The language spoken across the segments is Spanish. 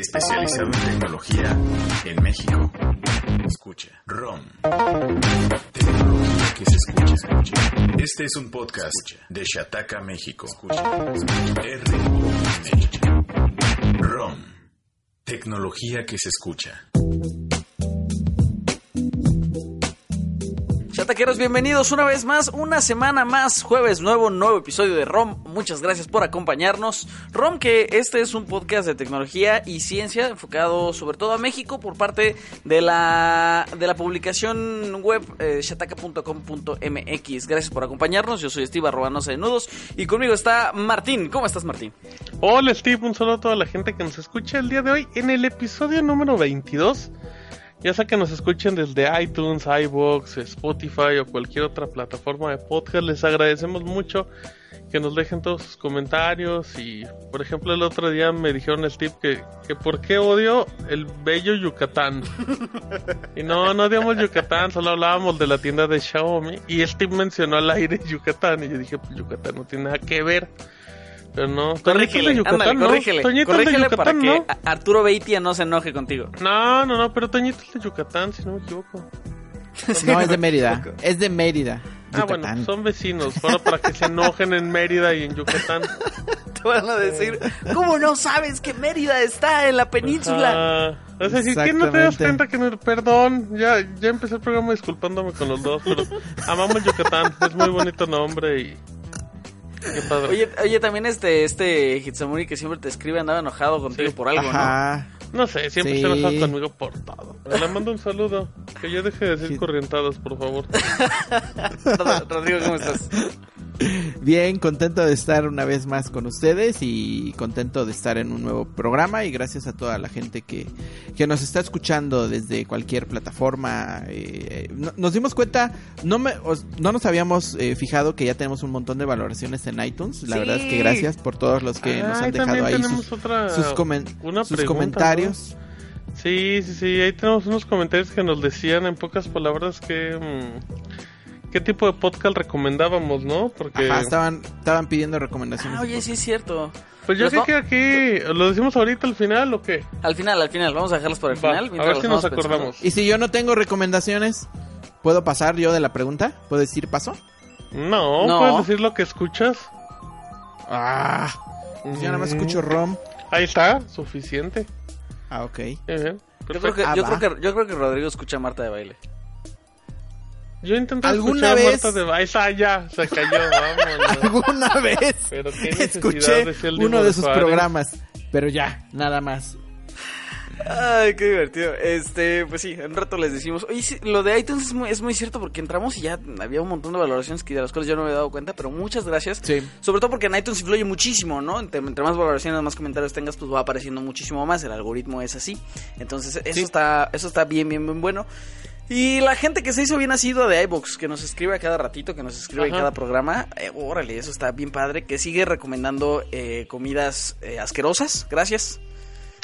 especializado en tecnología en México. Escucha. ROM. Tecnología que se escucha, escucha. Este es un podcast de Shataka, México. Escucha. R-O-M. ROM. Tecnología que se escucha. Chataqueros, bienvenidos una vez más, una semana más, jueves nuevo, nuevo episodio de ROM. Muchas gracias por acompañarnos. ROM, que este es un podcast de tecnología y ciencia enfocado sobre todo a México por parte de la, de la publicación web eh, shataka.com.mx. Gracias por acompañarnos. Yo soy Steve Arrobanosa de Nudos y conmigo está Martín. ¿Cómo estás, Martín? Hola, Steve. Un saludo a toda la gente que nos escucha el día de hoy en el episodio número 22 ya sea que nos escuchen desde iTunes, iBox, Spotify o cualquier otra plataforma de podcast, les agradecemos mucho que nos dejen todos sus comentarios. Y por ejemplo el otro día me dijeron Steve que, que por qué odio el bello Yucatán y no, no odiamos Yucatán, solo hablábamos de la tienda de Xiaomi. Y Steve mencionó al aire Yucatán. Y yo dije pues Yucatán no tiene nada que ver pero no, corrígele, Yucatán, ándale, ¿no? corrígele, Toñito corrígele de Yucatán, para que ¿no? a- Arturo Beitia no se enoje contigo. No, no, no, pero Toñito es de Yucatán, si no me equivoco. No, es de Mérida. Es de Mérida. Ah, bueno, Yucatán. son vecinos, solo para que se enojen en Mérida y en Yucatán. Te van a decir, ¿cómo no sabes que Mérida está en la península? Ah, es decir, ¿qué no te das cuenta que no- Perdón, ya, ya empecé el programa disculpándome con los dos, pero amamos Yucatán, es muy bonito nombre y... Qué padre. Oye, oye, también este, este Hitsamuri que siempre te escribe andaba enojado contigo Sí. por algo, Ajá. no sé, siempre sí. se enoja conmigo por todo. Le mando un saludo, que ya deje de decir Sí. corrientadas, por favor. ¿no? Rod- Rodrigo, ¿cómo estás? Bien, contento de estar una vez más con ustedes y contento de estar en un nuevo programa y gracias a toda la gente que, que nos está escuchando desde cualquier plataforma. eh, no- nos dimos cuenta, no, me, os- no nos habíamos eh, fijado que ya tenemos un montón de valoraciones en iTunes. La Sí. verdad es que gracias por todos los que nos han dejado ahí sus, otra- sus, comen- una sus pregunta, comentarios. Sí, sí, sí, ahí tenemos unos comentarios que nos decían en pocas palabras que... mm, ¿Qué tipo de podcast recomendábamos, no? Porque... Ajá, estaban, estaban pidiendo recomendaciones. Ah, oye, sí es cierto. Pues yo creo que aquí... ¿Lo decimos ahorita al final o qué? Al final, al final, vamos a dejarlos para el Va, final. a ver si nos pensando. acordamos. Y si yo no tengo recomendaciones, ¿puedo pasar yo de la pregunta? ¿Puedo decir paso? No, No. puedes decir lo que escuchas. Ah, pues yo nada más escucho ROM. Ahí está, suficiente. Ah, ok. Eh, Yo creo, que, Ah, yo, creo que, yo creo que Rodrigo escucha a Marta de baile. Yo intenté ¿Alguna escuchar vez? Marta de... Ahí está, ya, se cayó, vámonos. Alguna vez Pero escuché de uno de sus programas, pero ya, nada más. Ay, qué divertido. Este, pues sí, en un rato les decimos. Oye, sí, lo de iTunes es muy, es muy cierto porque entramos y ya había un montón de valoraciones que de las cuales yo no me había dado cuenta, pero muchas gracias. Sí. Sobre todo porque en iTunes influye muchísimo, ¿no? Entre, entre más valoraciones, más comentarios tengas, pues va apareciendo muchísimo más. El algoritmo es así. Entonces, eso Sí. está, eso está bien, bien, bien bueno. Y la gente que se hizo bien nacido de iBox, que nos escribe a cada ratito, que nos escribe en cada programa, eh, órale, eso está bien padre, que sigue recomendando eh, comidas eh, asquerosas. Gracias.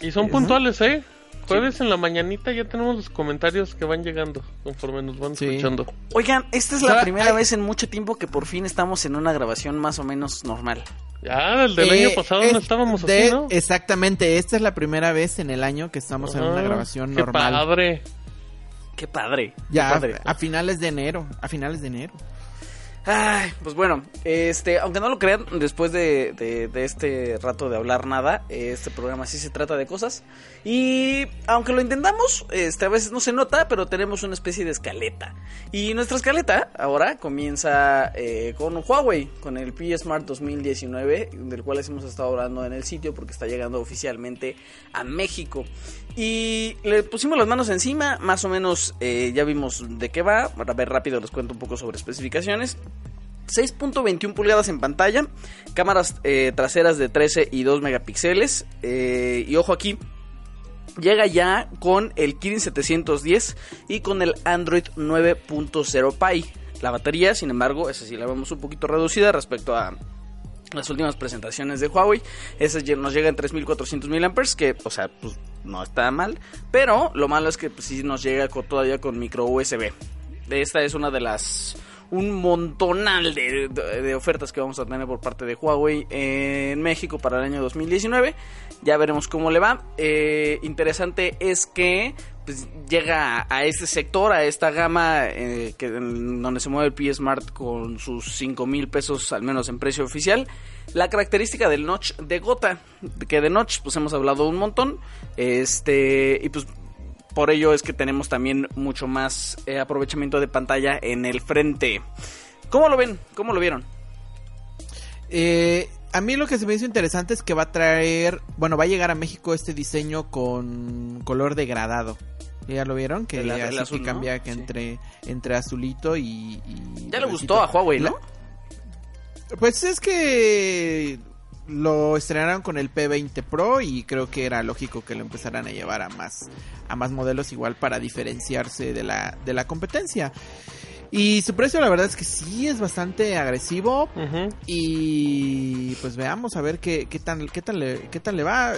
Y son puntuales, ¿eh? Jueves en la mañanita ya tenemos los comentarios que van llegando conforme nos van Sí. escuchando. Oigan, esta es la Sara, primera ay. vez en mucho tiempo que por fin estamos en una grabación más o menos normal. Ya, el del Eh, año pasado es no estábamos de- así, ¿no? Exactamente, esta es la primera vez en el año que estamos en una grabación qué normal. padre. Qué padre. Ya, qué padre. a finales de enero, a finales de enero. Ay, pues bueno, este, aunque no lo crean, después de, este rato de hablar nada, este programa sí se trata de cosas. Y aunque lo intentamos, este, a veces no se nota, pero tenemos una especie de escaleta. Y nuestra escaleta ahora comienza eh, con Huawei, con el P Smart 2019, del cual hemos estado hablando en el sitio porque está llegando oficialmente a México. Y le pusimos las manos encima, más o menos eh, ya vimos de qué va. Para ver rápido les cuento un poco sobre especificaciones. 6.21 pulgadas en pantalla, cámaras eh, traseras de 13 y 2 megapíxeles. eh, y ojo aquí, llega ya con el Kirin 710 y con el Android 9.0 Pie. La batería, sin embargo, esa sí la vemos un poquito reducida respecto a las últimas presentaciones de Huawei. Esa lle- nos llega en 3400 mAh, que, o sea, pues no está mal. Pero lo malo es que pues, sí nos llega todavía con micro USB. Esta es una de las un montonal de, de- de ofertas que vamos a tener por parte de Huawei en México para el año 2019. Ya veremos cómo le va. Eh, interesante es que pues, llega a, este sector, a esta gama eh, donde se mueve el P Smart con sus 5 mil pesos al menos en precio oficial. La característica del notch de gota, que de notch pues hemos hablado un montón. Este, y pues por ello es que tenemos también mucho más eh, aprovechamiento de pantalla en el frente. ¿Cómo lo ven? ¿Cómo lo vieron? Eh, a mí lo que se me hizo interesante es que va a traer, bueno, va a llegar a México este diseño con color degradado. ¿Ya lo vieron? Que El- el así azul, que ¿no? cambia que Sí. entre, entre azulito y, y Ya le gustó a Huawei, ¿no? Pues es que lo estrenaron con el P20 Pro y creo que era lógico que lo empezaran a llevar a más a más modelos igual para diferenciarse de la de la competencia. Y su precio la verdad es que sí es bastante agresivo y pues veamos a ver qué qué tan qué tal le, qué tal le va.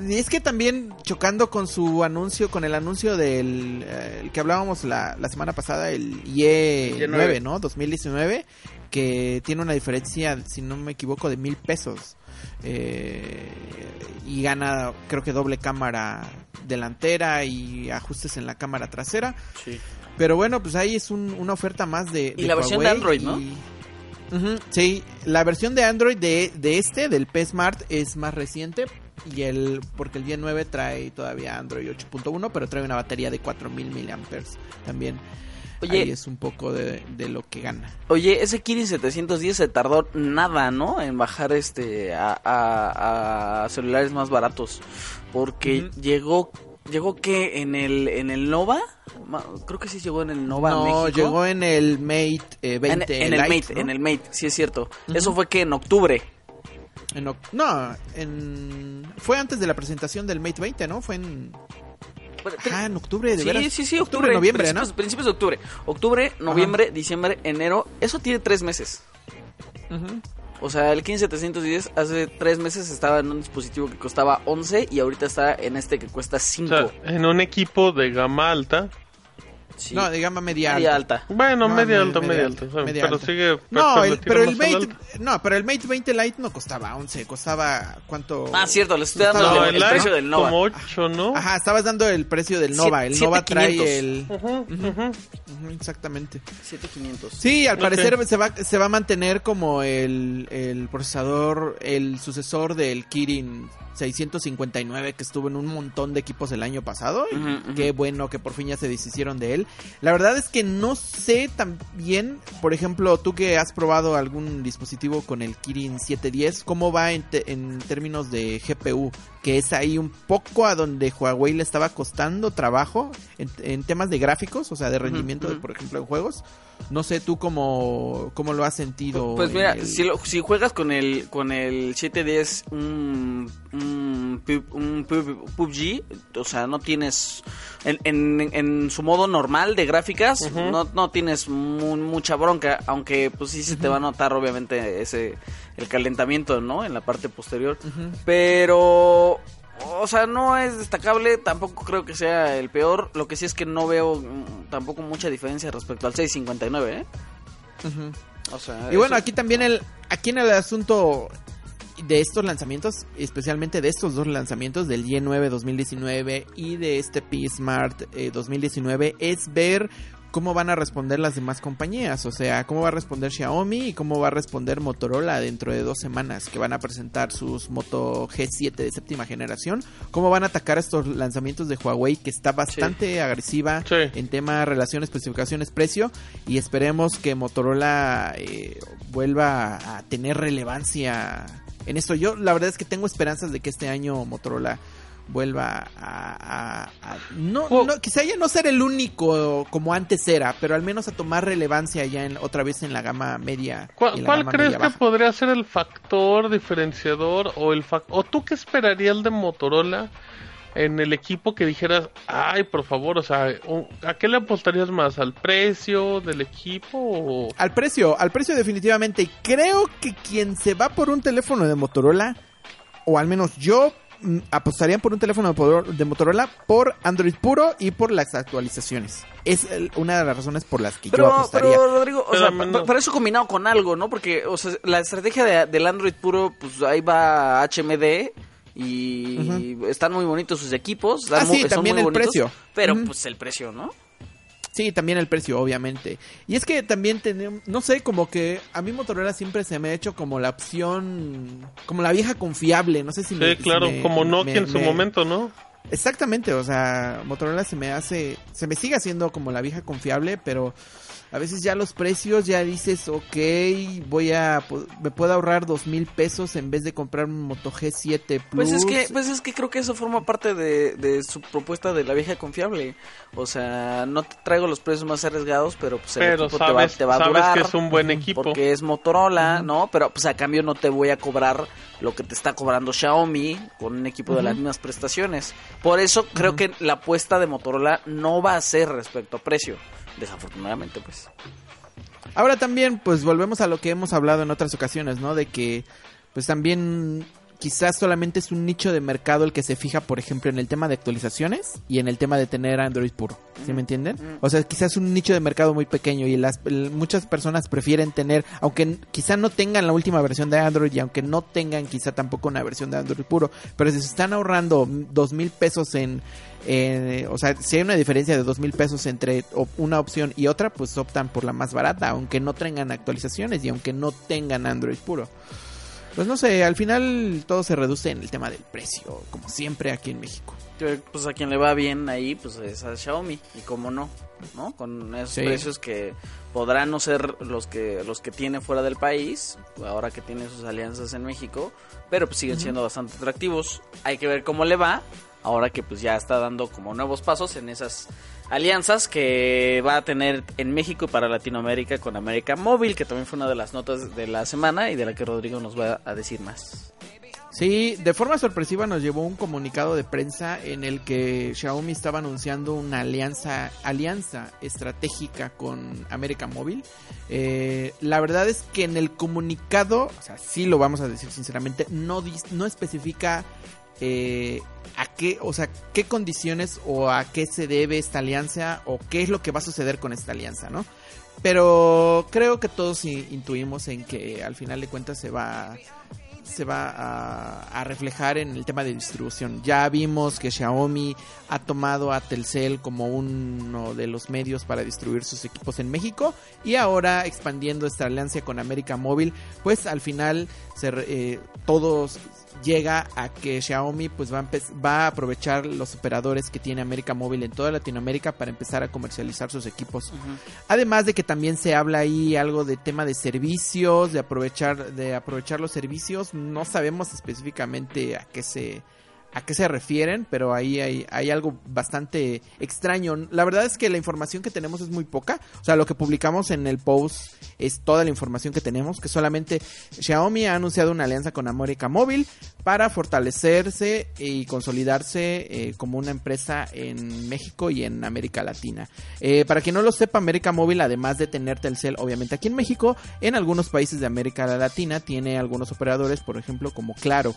Y es que también chocando con su anuncio, con el anuncio del eh, el que hablábamos la, la semana pasada, el IE9, Y9, ¿no? 2019, que tiene una diferencia, si no me equivoco, de mil pesos. Eh, y gana, creo que doble cámara delantera y ajustes en la cámara trasera. Sí. Pero bueno, pues ahí es un- una oferta más de. Y la versión de Android, ¿no? sí, la versión de Android de, de este, del P Smart, es más reciente. Y el, porque el Y9 trae todavía Android 8.1, pero trae una batería de 4000 miliamperes. También Oye. ahí es un poco de, de lo que gana. Oye, ese Kirin 710 se tardó nada, ¿no? En bajar este a, a- a celulares más baratos. Porque llegó, llegó que en el, en el Nova, creo que sí llegó en el Nova no, México. llegó en el Mate eh, en, 20 en el Lite, Mate, ¿no? en el Mate, sí es cierto. Ujú. Eso fue que en octubre. En no, en, fue antes de la presentación del Mate 20, ¿no? Fue en... Ah, en octubre, de sí, veras. sí, sí, octubre, noviembre, principios, ¿no? principios de octubre. Octubre, noviembre, diciembre, enero. Eso tiene tres meses. Ujú. O sea, el 15710 hace tres meses estaba en un dispositivo que costaba 11 y ahorita está en este que cuesta O 5. sea, en un equipo de gama alta. Sí. No, de gama media, media alta. alta. Bueno, No, media me- alta, media media alta, alta. media pero alta. sigue. No, pero el- le pero el Mate, alto. no, pero el Mate 20 Lite no costaba 11, costaba ¿cuánto? Ah, cierto, les estoy dando No, el, el el precio del Nova. como 8, ¿no? Ajá, estabas dando el precio del Nova, Siete- el Nova trae 500. el Ujú, ujú. Ujú, exactamente. 7500. Sí, al parecer se va se va a mantener como el, el procesador, el sucesor del Kirin 659 que estuvo en un montón de equipos el año pasado. y. Qué bueno que por fin ya se deshicieron de él. La verdad es que no sé también, por ejemplo, tú que has probado algún dispositivo con el Kirin 710, ¿cómo va en, te- en términos de GPU? Que es ahí un poco a donde Huawei le estaba costando trabajo en, en temas de gráficos, o sea, de rendimiento, por ejemplo, en juegos. No sé tú cómo, cómo lo has sentido. Pues mira, el- si, lo- si juegas con el con el 710 un, un, pu- un pu- PUBG, o sea, no tienes en, en, en su modo normal de gráficas, no, no tienes mu- mucha bronca, aunque pues sí se te va a notar obviamente ese el calentamiento, ¿no? En la parte posterior, pero o sea, no es destacable, tampoco creo que sea el peor. Lo que sí es que no veo mm, tampoco mucha diferencia respecto al 659, ¿eh? Ujú. O sea, Y bueno, aquí también el, aquí en el asunto de estos lanzamientos, especialmente de estos dos lanzamientos, del Y9 2019 y de este P Smart eh, 2019, es ver cómo van a responder las demás compañías, o sea, cómo va a responder Xiaomi y cómo va a responder Motorola dentro de dos semanas que van a presentar sus Moto G7 de séptima generación, cómo van a atacar estos lanzamientos de Huawei que está bastante agresiva Sí. en tema relación, especificaciones, precio y esperemos que Motorola eh, vuelva a tener relevancia en esto. Yo la verdad es que tengo esperanzas de que este año Motorola vuelva a, a- a- no, Well- no quizá ya no ser el único como antes era, pero al menos a tomar relevancia ya en, otra vez en la gama media. ¿Cuál, gama crees media que baja. podría ser el factor diferenciador o el fac- o tú qué esperarías de Motorola en el equipo que dijeras, ay, por favor, o sea, ¿a qué le apostarías más? ¿Al precio del equipo o Al precio, al precio definitivamente. Creo que quien se va por un teléfono de Motorola, o al menos yo apostarían por un teléfono de Motor- de Motorola por Android puro y por las actualizaciones. Es el- una de las razones por las que yo Pero, apostaría. pero Rodrigo, o Pero sea, no. pa- para eso combinado con algo, ¿no? Porque, o sea, la estrategia de- del Android puro, pues ahí va HMD y están muy bonitos sus equipos. están Ah, muy- sí, también muy el bonitos, precio. Pero, pues el precio, ¿no? Sí, también el precio, obviamente. Y es que también tenemos, no sé, como que a mí Motorola siempre se me ha hecho como la opción, como la vieja confiable, no sé si me- Sí, si claro, me- como Nokia me- en su me- momento, ¿no? Exactamente, o sea, Motorola se me hace, se me sigue haciendo como la vieja confiable, pero a veces ya los precios ya dices, ok, voy a, me puedo ahorrar dos mil pesos en vez de comprar un Moto G7 Plus. Pues es que, pues es que creo que eso forma parte de, de su propuesta de la vieja confiable. O sea, no te traigo los precios más arriesgados, pero pues el Pero equipo te va, te va a sabes durar. que es un buen equipo. Porque es Motorola, ¿no? Pero pues a cambio no te voy a cobrar lo que te está cobrando Xiaomi con un equipo de las mismas prestaciones. Por eso creo que la apuesta de Motorola no va a ser respecto a precio. Desafortunadamente, pues. Ahora también, pues volvemos a lo que hemos hablado en otras ocasiones, ¿no? De que, pues también quizás solamente es un nicho de mercado el que se fija, por ejemplo, en el tema de actualizaciones y en el tema de tener Android puro. ¿Sí me entienden? O sea, quizás es un nicho de mercado muy pequeño y las muchas personas prefieren tener, aunque n- quizá no tengan la última versión de Android y aunque no tengan quizá tampoco una versión de Android puro, pero si se están ahorrando mm, dos mil pesos en eh, o sea, si hay una diferencia de dos mil pesos entre una opción y otra, pues optan por la más barata, aunque no tengan actualizaciones y aunque no tengan Android puro. Pues no sé, al final todo se reduce en el tema del precio, como siempre aquí en México. Pues a quien le va bien ahí, pues es a Xiaomi. Y cómo no, ¿no? Con esos Sí. precios que podrán no ser los que los que tiene fuera del país, ahora que tiene sus alianzas en México, pero pues siguen siendo bastante atractivos. Hay que ver cómo le va, ahora que pues ya está dando como nuevos pasos en esas alianzas que va a tener en México y para Latinoamérica con América Móvil, que también fue una de las notas de la semana y de la que Rodrigo nos va a decir más. Sí, de forma sorpresiva nos llevó un comunicado de prensa en el que Xiaomi estaba anunciando una alianza, alianza estratégica con América Móvil. Eh, la verdad es que en el comunicado, o sea, sí lo vamos a decir sinceramente, no, no especifica eh, a qué, o sea, qué condiciones o a qué se debe esta alianza o qué es lo que va a suceder con esta alianza, ¿no? Pero creo que todos intuimos en que al final de cuentas se va se va a, a reflejar en el tema de distribución. Ya vimos que Xiaomi ha tomado a Telcel como uno de los medios para distribuir sus equipos en México y ahora expandiendo esta alianza con América Móvil, pues al final eh, todos llega a que Xiaomi pues va a, va a aprovechar los operadores que tiene América Móvil en toda Latinoamérica para empezar a comercializar sus equipos Además de que también se habla ahí algo de tema de servicios, de aprovechar, de aprovechar los servicios. No sabemos específicamente a qué se, a qué se refieren, pero ahí hay, algo bastante extraño. La verdad es que la información que tenemos es muy poca. O sea, lo que publicamos en el post es toda la información que tenemos, que solamente Xiaomi ha anunciado una alianza con América Móvil para fortalecerse y consolidarse eh, como una empresa en México y en América Latina. Eh, para quien no lo sepa, América Móvil, además de tener Telcel, obviamente aquí en México, en algunos países de América Latina tiene algunos operadores, por ejemplo, como Claro,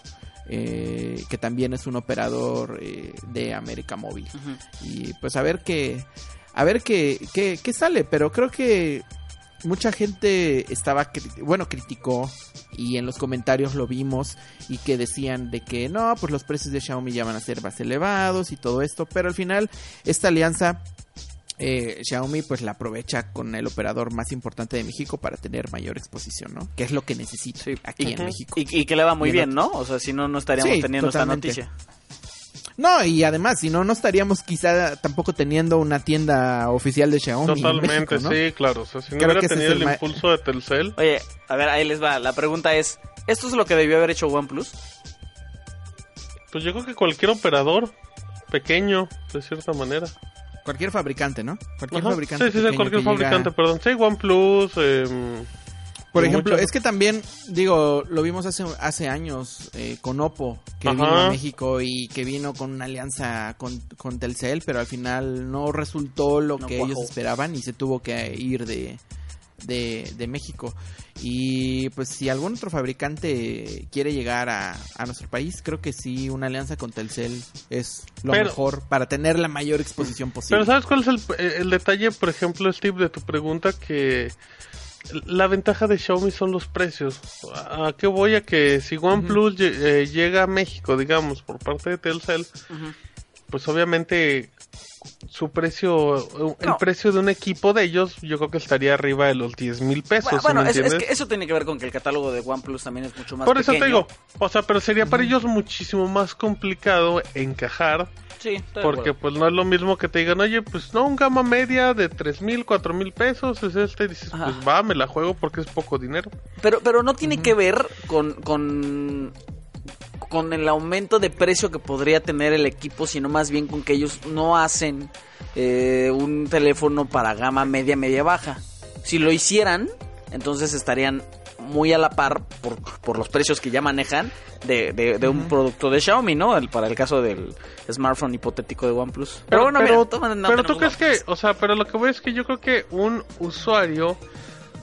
eh, que también es un operador eh, de América Móvil. Y pues a ver qué, a ver qué, qué, qué sale, pero creo que mucha gente estaba, bueno, criticó y en los comentarios lo vimos y que decían de que no, pues los precios de Xiaomi ya van a ser más elevados y todo esto, pero al final esta alianza eh, Xiaomi pues la aprovecha con el operador más importante de México para tener mayor exposición, ¿no? Que es lo que necesita Sí, aquí y, en México. y- y que le va muy bien, ¿no? O sea, si no, no estaríamos Sí, teniendo totalmente. esta noticia. No, y además, si no, no estaríamos quizá tampoco teniendo una tienda oficial de Xiaomi. en Totalmente, México, ¿no? sí, claro. O sea, si no Creo hubiera tenido el, impulso de Telcel, Oye, a ver, ahí les va. La pregunta es, ¿esto es lo que debió haber hecho OnePlus? pues yo creo que cualquier operador pequeño, de cierta manera. Cualquier fabricante, ¿no? Cualquier Ajá, fabricante. Sí, sí, sí, cualquier llega- fabricante, perdón. Sí, OnePlus, eh, Por ejemplo, es que también, digo, lo vimos hace, hace años eh, con Oppo, que Ajá. vino a México y que vino con una alianza con, con Telcel, pero al final no resultó lo No que ellos esperaban y se tuvo que ir de, de, de México. Y pues si algún otro fabricante quiere llegar a, a nuestro país, creo que sí, una alianza con Telcel es lo Pero- mejor para tener la mayor exposición posible. Pero ¿sabes cuál es el, el detalle, por ejemplo, Steve, de tu pregunta? Que la ventaja de Xiaomi son los precios. ¿A qué voy? A que si OnePlus eh, llega a México, digamos, por parte de Telcel, pues obviamente su precio, el No. precio de un equipo de ellos, yo creo que estaría arriba de los 10 mil pesos. ¿sí Bueno, me es, es entiendes? que eso tiene que ver con que el catálogo de OnePlus también es mucho más Por eso pequeño. te digo, o sea, pero sería para ellos muchísimo más complicado encajar Sí, Porque pues no es lo mismo que te digan, oye, pues no, un gama media de tres mil, cuatro mil pesos es este, y dices, Ajá. pues va, me la juego porque es poco dinero. Pero, pero no tiene que ver con, con, con el aumento de precio que podría tener el equipo, sino más bien con que ellos no hacen eh, un teléfono para gama media, media baja. Si lo hicieran, entonces estarían muy a la par por, por los precios que ya manejan de, de, de un producto de Xiaomi, ¿no? El- para el caso del smartphone hipotético de OnePlus. Pero, bueno, pero, mira, no pero tú crees que, o sea, pero lo que voy es que yo creo que un usuario,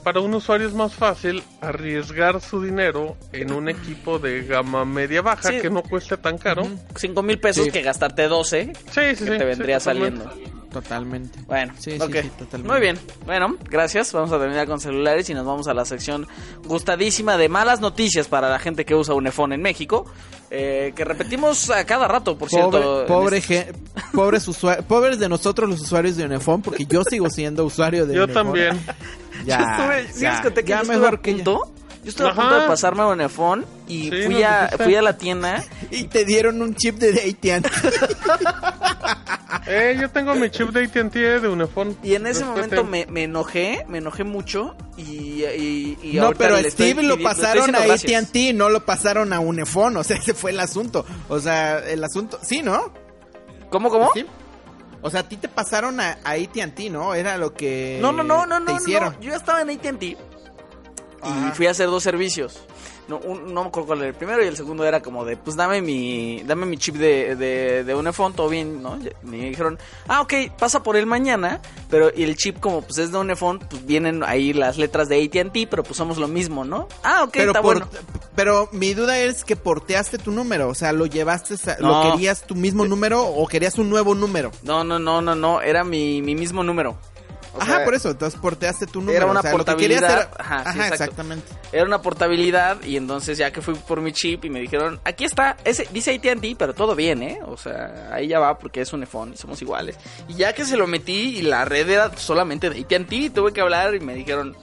para un usuario es más fácil arriesgar su dinero en un equipo de gama media baja Sí. que no cueste tan caro. Cinco mil pesos Sí. que gastarte 12 Sí, sí, que sí. te vendría saliendo. Totalmente. Bueno, Sí, sí, ok. sí, totalmente. Muy bien. Bueno, gracias. Vamos a terminar con celulares y nos vamos a la sección gustadísima de malas noticias para la gente que usa un iPhone en México. eh, que repetimos a cada rato, por cierto. Pobre, este- pobres, pobres de nosotros los usuarios de Unifón, porque yo sigo siendo usuario de Yo Unifón. también. Ya, yo estuve, ¿sí ya, les conté que ya yo estuve mejor a que ya. punto? Yo estuve a punto de pasarme a un iPhone y Sí, fui, a, fui a la tienda. Y te dieron un chip de AT&T. Eh, yo tengo mi chip de AT&T eh, de Unifón. Y en ese Respeten. momento me, me enojé, me enojé mucho. Y, y, y no, pero le estoy Steve lo pasaron a. AT&T, no lo pasaron a Unifón. O sea, ese fue el asunto. O sea, el asunto... Sí, ¿no? ¿Cómo, cómo? Sí. O sea, a ti te pasaron a, a AT&T, ¿no? Era lo que No, no, no, no, te no, hicieron. no. Yo estaba en AT&T y Ajá. fui a hacer dos servicios. No, un- no me acuerdo cuál era el primero y el segundo era como de, pues dame mi, dame mi chip de, de, de Unifone, todo bien, ¿no? Y me dijeron, ah, ok, pasa por él mañana, pero y el chip como pues es de Unifone, pues vienen ahí las letras de AT&T, pero pues somos lo mismo, ¿no? Ah, ok, pero, está por- bueno. pero mi duda es que porteaste tu número, o sea, lo llevaste, a- No. lo querías tu mismo número o querías un nuevo número. No, no, no, no, no, era mi, mi mismo número. O Ajá, sea, por eso, entonces porteaste tu número. era una o sea, lo que querías portabilidad. era- Ajá, sí, Ajá, exacto. exactamente. Era una portabilidad y entonces ya que fui por mi chip y me dijeron, aquí está, ese dice AT&T, pero todo bien, ¿eh? O sea, ahí ya va porque es un iPhone y somos iguales. Y ya que se lo metí y la red era solamente de AT&T, tuve que hablar y me dijeron...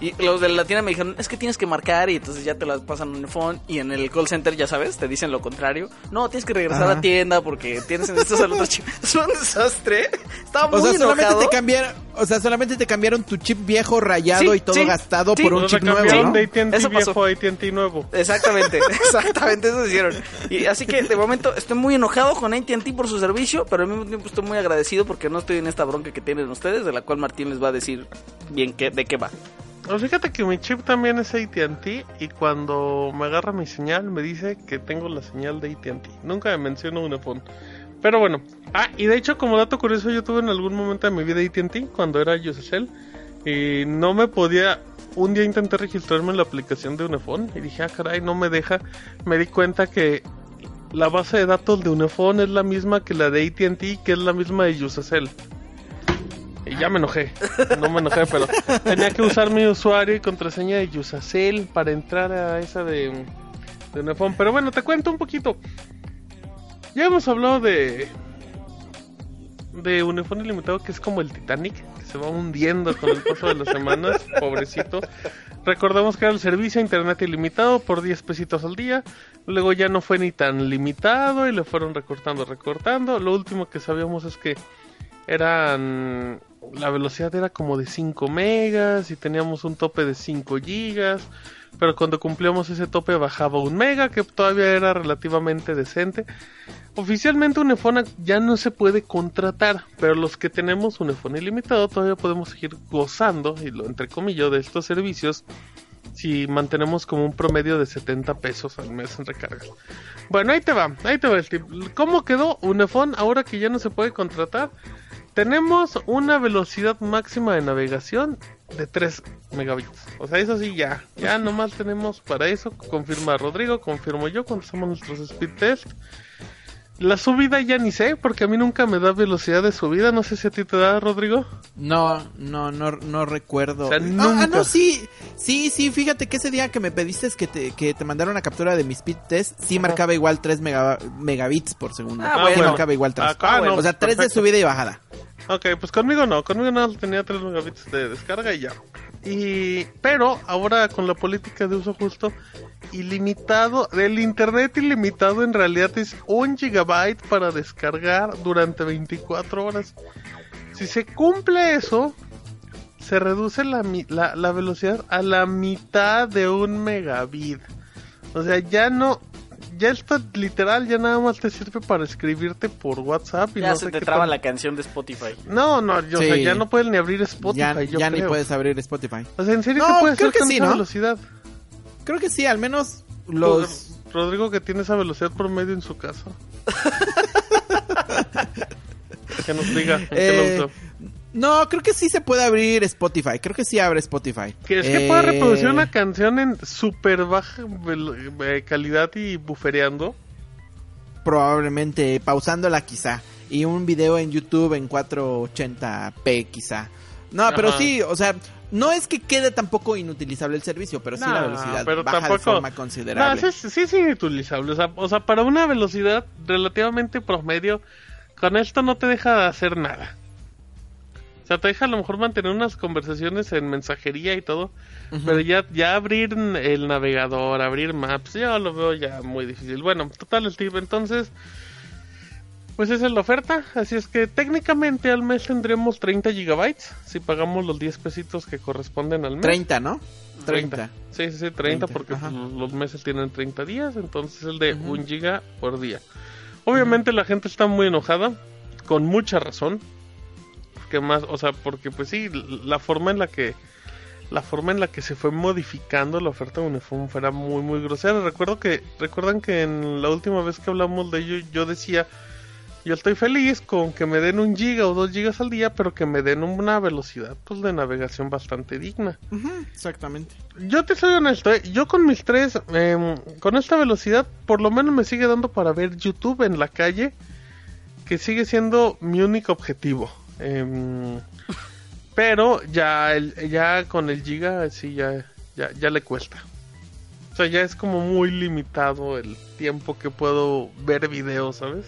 Y los de la tienda me dijeron, es que tienes que marcar y entonces ya te las pasan un iPhone y en el call center, ya sabes, te dicen lo contrario. No, tienes que regresar a la tienda porque tienes en estos al otro chip. Es un desastre. Estaba O muy sea, solamente te cambiaron, o sea, solamente te cambiaron tu chip viejo rayado Sí, y todo sí, gastado sí. por un chip nuevo, ¿no? de AT&T Eso pasó. viejo a AT&T nuevo. Exactamente, exactamente eso hicieron. Y así que de momento estoy muy enojado con AT&T por su servicio, pero al mismo tiempo estoy muy agradecido porque no estoy en esta bronca que tienen ustedes, de la cual Martín les va a decir bien qué, de qué va. Fíjate que mi chip también es AT&T y cuando me agarra mi señal me dice que tengo la señal de AT&T. Nunca me menciona un iPhone. Pero bueno. Ah, y de hecho como dato curioso yo tuve en algún momento de mi vida AT&T cuando era Yusacell y no me podía... Un día intenté registrarme en la aplicación de Unifone y dije, ah caray, no me deja. Me di cuenta que la base de datos de Unifone es la misma que la de AT&T, que es la misma de Yusacell. Ya me enojé. No me enojé, pero tenía que usar mi usuario y contraseña de Yusacell para entrar a esa de, de Unifone. Pero bueno, te cuento un poquito. Ya hemos hablado de de Unifone Ilimitado, que es como el Titanic, que se va hundiendo con el paso de las semanas, pobrecito. Recordamos que era el servicio a internet ilimitado por 10 pesitos al día. Luego ya no fue ni tan limitado y le fueron recortando, recortando. Lo último que sabíamos es que eran la velocidad era como de 5 megas y teníamos un tope de 5 gigas pero cuando cumplíamos ese tope bajaba un mega que todavía era relativamente decente oficialmente un ya no se puede contratar pero los que tenemos un iPhone ilimitado todavía podemos seguir gozando y lo entre comillas de estos servicios si mantenemos como un promedio de 70 pesos al mes en recargas. Bueno, ahí te va, ahí te va el tip. ¿Cómo quedó Unifone ahora que ya no se puede contratar? Tenemos una velocidad máxima de navegación de 3 megabits. O sea, eso sí, ya. Ya nomás tenemos para eso. Confirma Rodrigo, confirmo yo cuando hacemos nuestros speed test. La subida ya ni sé, porque a mí nunca me da velocidad de subida. No sé si a ti te da, Rodrigo. No, no, no, no recuerdo. O sea, Ah, nunca. ah, no, sí, sí, sí, fíjate que ese día que me pediste que te, que te mandara una captura de mi speed test, sí Ajá. marcaba igual 3 mega- megabits por segundo. Ah, Sí bueno. marcaba igual 3. Ah, no, o sea, 3 de subida y bajada. Ok, pues conmigo no, conmigo no tenía 3 megabits de descarga y ya. Y pero ahora con la política de uso justo ilimitado, el internet ilimitado en realidad es un gigabyte para descargar durante 24 horas. Si se cumple eso, se reduce la, la, la velocidad a la mitad de un megabit. O sea, ya no, ya está literal, ya nada más te sirve para escribirte por WhatsApp y Ya no se sé te qué traba la canción de Spotify. no, no, yo, o sea, ya no puedes ni abrir Spotify. ya yo ya ni puedes abrir Spotify. O sea, en serio, No, ¿qué puedes creo hacer que con sí, esa ¿no? velocidad? Creo que sí, al menos los... Rodrigo, que tiene esa velocidad promedio en su casa. que nos diga en qué Eh, lo usó. No, creo que sí se puede abrir Spotify. Creo que sí abre Spotify. Que es que Eh, pueda reproducir una canción en súper baja eh, calidad y bufereando. Probablemente pausándola quizá. Y un video en YouTube en 480p quizá. No, pero sí, o sea, no es que quede tampoco inutilizable el servicio, pero sí la velocidad pero baja de tampoco- forma No, considerable. sí, es- sí es inutilizable. O sea, o sea, para una velocidad relativamente promedio, con esto no te deja de hacer nada. O sea, te deja a lo mejor mantener unas conversaciones en mensajería y todo. Pero ya, ya abrir el navegador, abrir maps, yo lo veo ya muy difícil. Bueno, total, Steve, entonces, pues esa es la oferta. Así es que técnicamente al mes tendremos 30 gigabytes si pagamos los 10 pesitos que corresponden al mes. 30, ¿no? 30. Sí, sí, sí, 30, 30, porque ajá. los meses tienen 30 días, entonces el de Ujú. 1 giga por día. Obviamente la gente está muy enojada, con mucha razón. Que más, o sea, porque pues sí, la forma en la que la forma en la que se fue modificando la oferta de Unifón era muy muy grosera. Recuerdo que recuerdan que en la última vez que hablamos de ello yo decía yo estoy feliz con que me den un giga o dos gigas al día, pero que me den una velocidad pues de navegación bastante digna. Exactamente. Yo te soy honesto, ¿eh? yo con mis tres, em, con esta velocidad, por lo menos me sigue dando para ver YouTube en la calle, que sigue siendo mi único objetivo. Em, pero ya, el, ya con el giga, sí, ya, ya, ya le cuesta. O sea, ya es como muy limitado el tiempo que puedo ver videos, ¿sabes?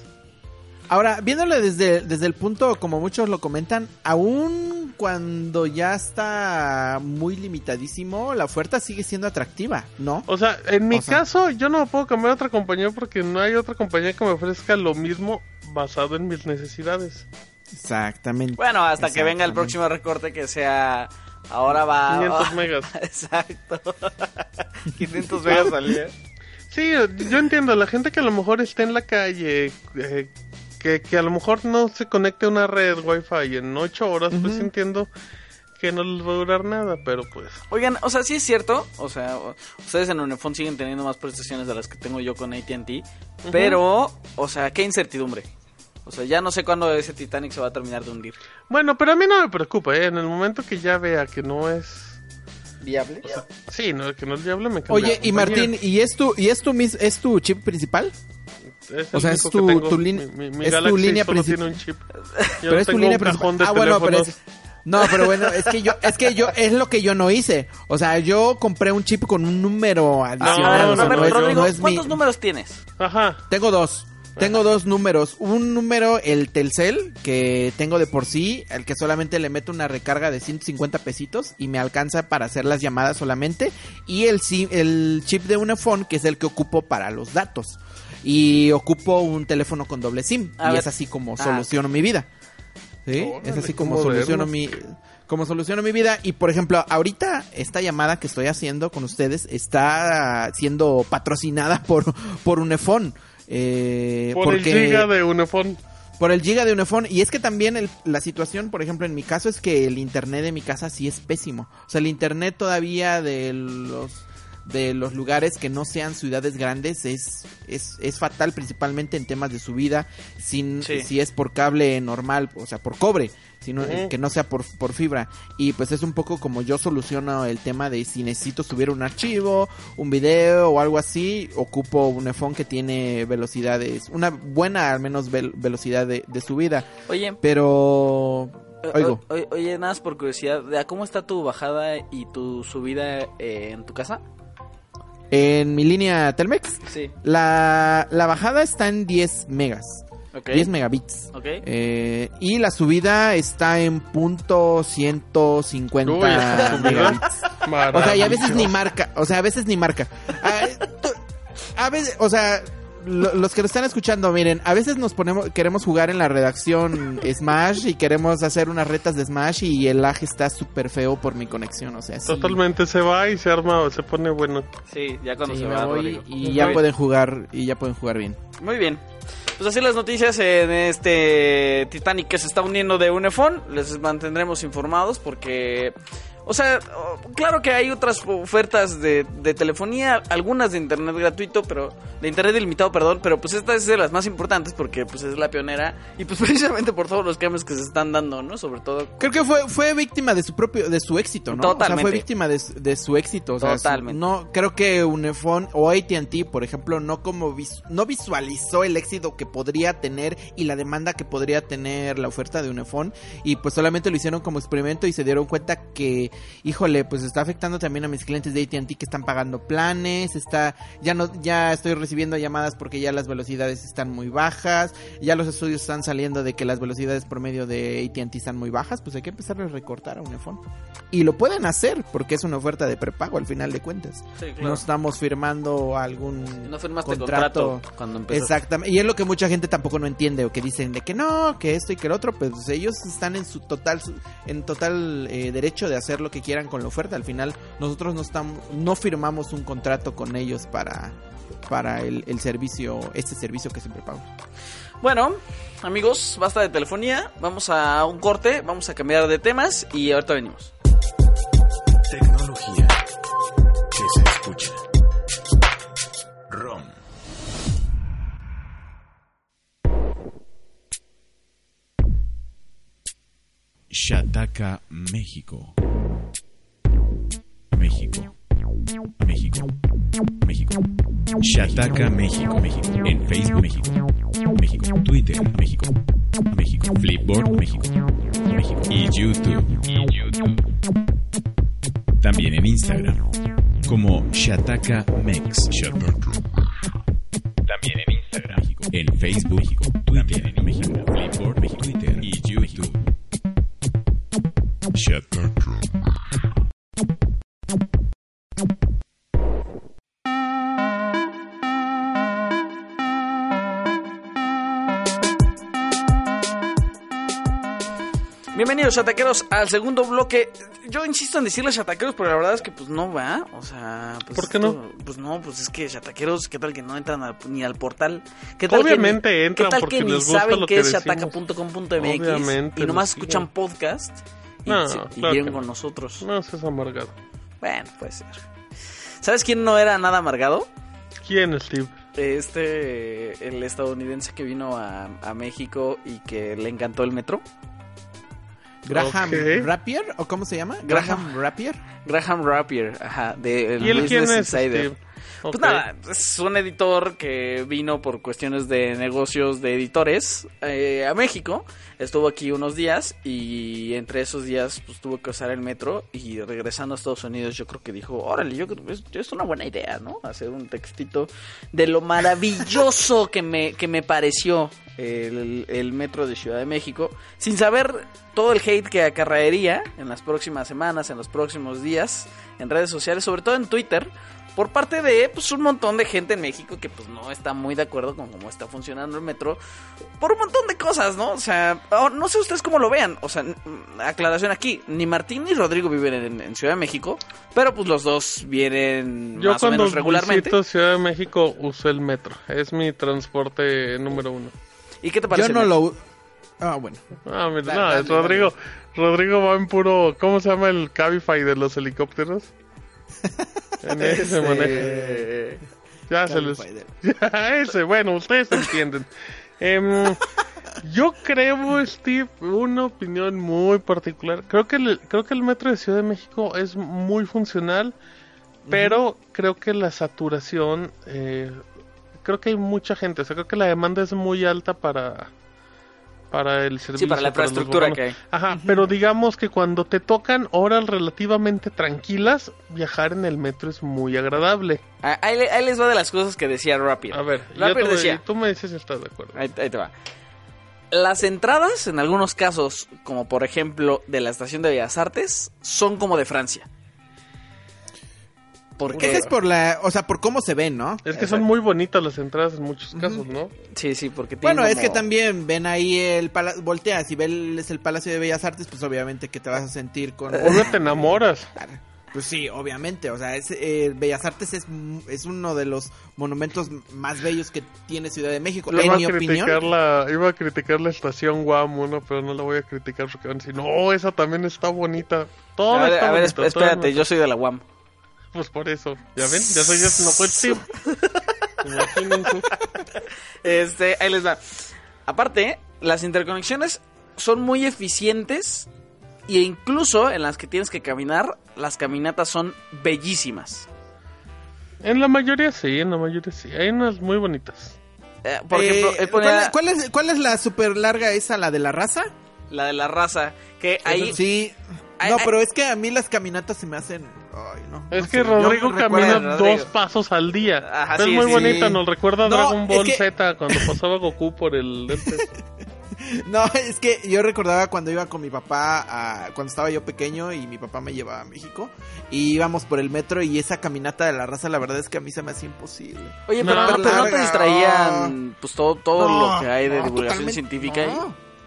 Ahora, viéndole desde, desde el punto, como muchos lo comentan, aún cuando ya está muy limitadísimo, la oferta sigue siendo atractiva, ¿no? O sea, en mi O sea- caso, yo no puedo cambiar a otra compañía porque no hay otra compañía que me ofrezca lo mismo basado en mis necesidades. Exactamente. Bueno, hasta que venga el próximo recorte que sea. Ahora va. 500 megas. Exacto. 500 megas al día. Sí, yo entiendo, la gente que a lo mejor está en la calle, eh, que, que a lo mejor no se conecte a una red wifi en 8 horas, pues entiendo que no les va a durar nada, pero pues... Oigan, o sea, sí es cierto. O sea, ustedes en Unifón siguen teniendo más prestaciones de las que tengo yo con ATT. Pero, o sea, qué incertidumbre. O sea, ya no sé cuándo ese Titanic se va a terminar de hundir. Bueno, pero a mí no me preocupa, ¿eh? en el momento que ya vea que no es... ¿Viable? Sí, no, que no es viable, me Oye, y. Martín, ¿y es tu, y es tu, mis- es tu chip principal? Es o sea, es tu- que tengo. tu línea- Mi, mi- mi es tu línea solo princip- tiene un chip. Yo pero no es tu tengo línea principal. Ah, bueno, pero es... No, pero bueno, es que yo, es que yo, es lo que yo no hice. O sea, yo compré un chip con un número A adicional. no, o sea, no, Rodrigo, no mi- ¿cuántos números tienes? Ajá. Tengo dos. Tengo dos números. Un número, el Telcel, que tengo de por sí, el que solamente le meto una recarga de 150 pesitos y me alcanza para hacer las llamadas solamente. Y el, si- el chip de Unifone, que es el que ocupo para los datos. Y ocupo un teléfono con doble SIM. A y ver. es así como Ah, soluciono mi vida. ¿Sí? Órale, es así como soluciono mi como soluciono mi vida y por ejemplo ahorita esta llamada que estoy haciendo con ustedes está siendo patrocinada por por Unifone eh, Por porque el giga de Unifón. por el giga de Unifone y es que también el- la situación por ejemplo en mi caso es que el internet de mi casa sí es pésimo o sea el internet todavía de los de los lugares que no sean ciudades grandes es, es, es fatal principalmente en temas de subida, sin, Sí. si es por cable normal, o sea, por cobre, sino que no sea por, por fibra. Y pues es un poco como yo soluciono el tema de si necesito subir un archivo, un video o algo así, ocupo un iPhone que tiene velocidades, una buena al menos vel- velocidad de, de subida, Oye, pero... o- Oigo. o- oye, nada más por curiosidad, ¿de a ¿cómo está tu bajada y tu subida eh, en tu casa? En mi línea Telmex, Sí. la, la bajada está en 10 megas, Ok. 10 megabits. Eh, y la subida está en punto 150 Uy, megabits. O sea, y a veces ni marca, o sea, a veces ni marca. Ah, tú- A veces, o sea, lo- los que lo están escuchando, miren, a veces nos ponemos, queremos jugar en la redacción Smash y queremos hacer unas retas de Smash y el lag está súper feo por mi conexión, o sea, sí. Totalmente se va y se arma, se pone bueno. Sí, ya cuando Sí, se va, voy y ya bien. pueden jugar y ya pueden jugar bien. Muy bien. Pues así las noticias en este Titanic que se está uniendo de Unifón. Les mantendremos informados porque... O sea, oh, claro que hay otras ofertas de, de telefonía, algunas de internet gratuito, pero de internet ilimitado, perdón, pero pues esta es de las más importantes porque pues es la pionera y pues precisamente por todos los cambios que se están dando, ¿no? Sobre todo Creo que fue, fue víctima de su propio, de su éxito, ¿no? O sea, Totalmente. fue víctima de, su- de su éxito. O sea, su- Totalmente. no, creo que Unifón o AT&T, por ejemplo, no como vis- no visualizó el éxito que podría tener y la demanda que podría tener la oferta de Unifón y pues solamente lo hicieron como experimento y se dieron cuenta que, híjole, pues está afectando también a mis clientes de AT&T que están pagando planes, está, ya no, ya estoy recibiendo llamadas porque ya las velocidades están muy bajas, ya los estudios están saliendo de que las velocidades promedio de AT&T están muy bajas, pues hay que empezar a recortar a un iPhone. Y lo pueden hacer porque es una oferta de prepago al final de cuentas. Sí, No estamos firmando algún No firmaste contrato, cuando empezó. Exactamente. Y es lo que mucha gente tampoco no entiende o que dicen de que no, que esto y que el otro, pues ellos están en su total en total eh, derecho de hacer que quieran con la oferta. Al final nosotros no estamos no firmamos un contrato con ellos para para el, el servicio, este servicio que siempre pago. Bueno, amigos, basta de telefonía. Vamos a un corte, vamos a cambiar de temas y ahorita venimos. Shataka, México. México. México. México. Shataka, México. México. En Facebook, México. México. Twitter, México. México. Flipboard, México. México. Y YouTube. YouTube. También en Instagram como Shataka Mex. También en Instagram. En Facebook, México. Twitter, en México. Flipboard, México. Bienvenidos, chataqueros, al segundo bloque. Yo insisto en decirles chataqueros, pero la verdad es que pues no va. O sea, pues, ¿Por qué esto- Pues no, pues es que chataqueros, ¿qué tal que no entran al- ni al portal? ¿Qué tal Obviamente que, ni- entran ¿qué tal porque que ni les gusta saben lo qué que es Obviamente y nomás les escuchan podcast y, No, se- claro que con no. nosotros? No, seas amargado. Bueno, puede ser. ¿Sabes quién no era nada amargado? ¿Quién, Steve? Este, el estadounidense que vino a, a México y que le encantó el metro. Graham Ok. Rapier o cómo se llama? Graham. Graham Rapier. Graham Rapier, ajá, de el ¿Y él quién Business es, Insider. Steve? Pues nada, es un editor que vino por cuestiones de negocios de editores eh, a México. Estuvo aquí unos días y entre esos días pues tuvo que usar el metro y regresando a Estados Unidos yo creo que dijo, órale, yo creo que es, una buena idea, ¿no? Hacer un textito de lo maravilloso que me, que me pareció el, el metro de Ciudad de México, sin saber todo el hate que acarrearía en las próximas semanas, en los próximos días, en redes sociales, sobre todo en Twitter, por parte de pues un montón de gente en México que pues no está muy de acuerdo con cómo está funcionando el metro por un montón de cosas, ¿no? O sea, no sé ustedes cómo lo vean, o sea, n- aclaración aquí, ni Martín ni Rodrigo viven en, en Ciudad de México, pero pues los dos vienen Yo más o cuando menos regularmente. visito Ciudad de México uso el metro. Es mi transporte número uno. ¿Y qué te parece? Yo no lo Ah, bueno. Ah, mira, Dale, no, dale, es Rodrigo. Rodrigo va en puro... ¿Cómo se llama el Cabify de los helicópteros? En ese se maneja. Ya se les... Fidel. ese, bueno, ustedes entienden. Em, yo creo, Steve, una opinión muy particular. Creo que el, creo que el metro de Ciudad de México es muy funcional, pero creo que la saturación, eh, creo que hay mucha gente, o sea, creo que la demanda es muy alta para para el servicio. Sí, para la infraestructura que hay. Ajá, pero digamos que cuando te tocan horas relativamente tranquilas, viajar en el metro es muy agradable. Ah, Ahí, le- ahí les va de las cosas que decía Rapid. A ver, Rapid me- decía. tú me dices si estás de acuerdo. Ahí, ahí te va. Las entradas, en algunos casos, como por ejemplo de la estación de Bellas Artes, son como de Francia. Porque, Ese es por la, o sea, por cómo se ven, ¿no? Es que son muy bonitas las entradas en muchos casos, ¿no? sí, sí, porque tienen Bueno, es que también ven ahí el palacio, volteas y ves el Palacio de Bellas Artes, pues obviamente que te vas a sentir con... Obvio te enamoras. Pues sí, obviamente, o sea, es, eh, Bellas Artes es, es uno de los monumentos más bellos que tiene Ciudad de México, Yo en iba mi a opinión. criticar la, iba a criticar la estación Guam, ¿no? pero no la voy a criticar porque van a decir, no, esa también está bonita. Todo A ver, está a ver, bonito, esp- todo espérate, es- yo soy de la UAM. Pues por eso, ya ven, ya soy yo, no fue Steve. Imagínense. Este, ahí les va. Aparte, las interconexiones son muy eficientes e incluso en las que tienes que caminar, las caminatas son bellísimas. En la mayoría sí, en la mayoría sí. Hay unas muy bonitas. Eh, por Eh, ejemplo, él ¿cuál, ponía es- cuál es, cuál es la super larga esa, la de la raza? la de la raza, que ahí... Sí. Ay, No, ay. pero es que a mí las caminatas se me hacen... Ay, no. Es no que sé, Rodrigo camina recuerdo- Rodrigo. dos pasos al día. Ajá, es sí, muy sí. bonita, nos recuerda a No, Dragon Ball es que- Z cuando pasaba Goku por el... No, es que yo recordaba cuando iba con mi papá, a- cuando estaba yo pequeño y mi papá me llevaba a México, y íbamos por el metro y esa caminata de la raza, la verdad es que a mí se me hacía imposible. Oye, No, pero, no, pero no te distraían pues todo, todo No, lo que hay de no, divulgación científica ahí.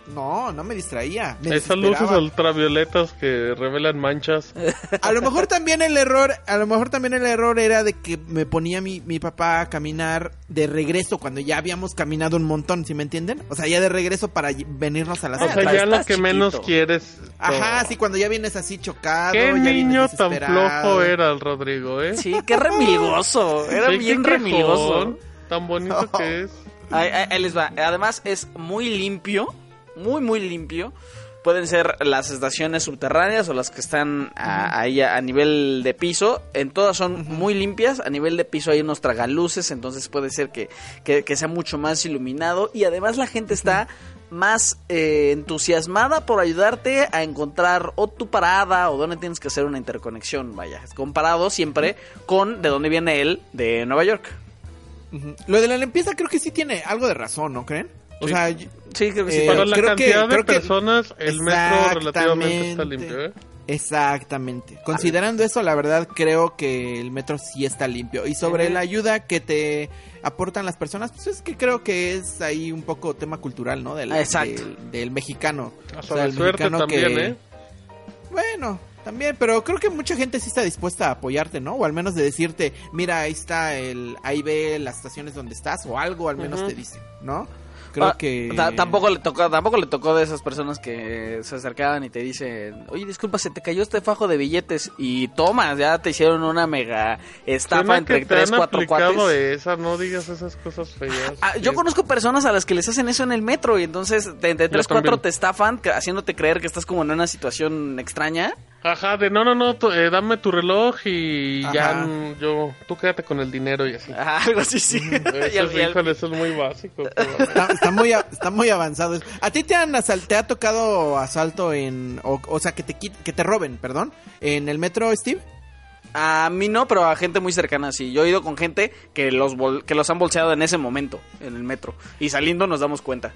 No, no, me distraía. Me Esas luces ultravioletas que revelan manchas. A lo mejor también el error, a lo mejor también el error era de que me ponía mi, mi papá a caminar de regreso cuando ya habíamos caminado un montón, ¿sí me entienden? O sea, ya de regreso para venirnos a la O sea, ya lo que menos quieres. Ajá, sí, cuando ya vienes así chocado. Qué ya niño tan flojo era el Rodrigo, ¿eh? Sí, qué remilgoso. Era Sí, bien qué remilgoso. quejón, Tan bonito que es. Ahí, ahí- ahí les va. Además es muy limpio, muy muy limpio. Pueden ser las estaciones subterráneas o las que están a- ahí a, a nivel de piso. En todas son muy limpias. A nivel de piso hay unos tragaluces, entonces puede ser que, que- que sea mucho más iluminado. Y además la gente está más eh, entusiasmada por ayudarte a encontrar o tu parada o dónde tienes que hacer una interconexión. Vaya, comparado siempre con de dónde viene él, de Nueva York. Lo de la limpieza creo que sí tiene algo de razón, ¿no creen? O Sí. sea, Sí, creo que sí. Eh, Para la creo que- cantidad de que- personas, el metro relativamente está Exactamente. limpio, ¿eh? Exactamente. Considerando eso, la verdad creo que el metro sí está limpio. Y sobre la ayuda que te aportan las personas, pues es que creo que es ahí un poco tema cultural, ¿no? Del, exacto. del, del mexicano. Hasta O sea, de el suerte mexicano también, que- ¿eh? Bueno, también, pero creo que mucha gente sí está dispuesta a apoyarte, ¿no? O al menos de decirte, mira, ahí está el, ahí ve las estaciones donde estás, o algo al menos te dice, ¿no? Creo Ah, que... ta- tampoco le tocó, tampoco le tocó de esas personas que se acercaban y te dicen, oye, disculpa, se te cayó este fajo de billetes y tomas, ya te hicieron una mega estafa entre que te tres, han cuatro cuates. esa, no digas esas cosas feas. Ah, yo conozco personas a las que les hacen eso en el metro y entonces de entre tres, cuatro te estafan, haciéndote creer que estás como en una situación extraña. Ajá, de no, no, no, eh, dame tu reloj y ya Ajá. yo, tú quédate con el dinero y así. Ah, Algo así, sí. Y Eso, al- y al- híjole, eso es muy básico. Está, muy está muy avanzado. ¿A ti te han asal- te ha tocado asalto en o, o sea que te que te roben, perdón, en el metro, Steve? A mí no, pero a gente muy cercana sí. Yo he ido con gente que los bol- que los han bolseado en ese momento en el metro y saliendo nos damos cuenta.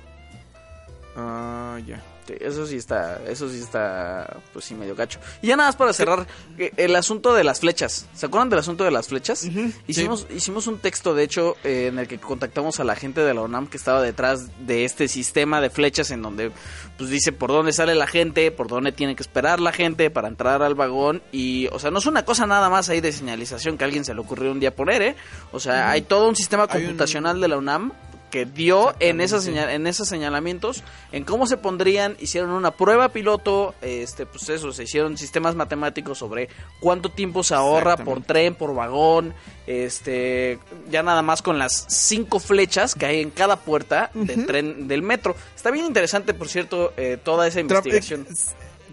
Ah, ya. Sí, eso sí está, eso sí está, pues sí, medio gacho. Y ya nada más para cerrar, que el asunto de las flechas. ¿Se acuerdan del asunto de las flechas? Hicimos, hicimos un texto, de hecho, eh, en el que contactamos a la gente de la UNAM que estaba detrás de este sistema de flechas en donde, pues dice por dónde sale la gente, por dónde tiene que esperar la gente para entrar al vagón. Y, o sea, no es una cosa nada más ahí de señalización que a alguien se le ocurrió un día poner, ¿eh? O sea, hay todo un sistema un- computacional de la UNAM que dio en esos, señal, en esos señalamientos, en cómo se pondrían, hicieron una prueba piloto, este, pues eso, se hicieron sistemas matemáticos sobre cuánto tiempo se ahorra por tren, por vagón, este, ya nada más con las cinco flechas que hay en cada puerta del tren del metro. Está bien interesante, por cierto, eh, toda esa investigación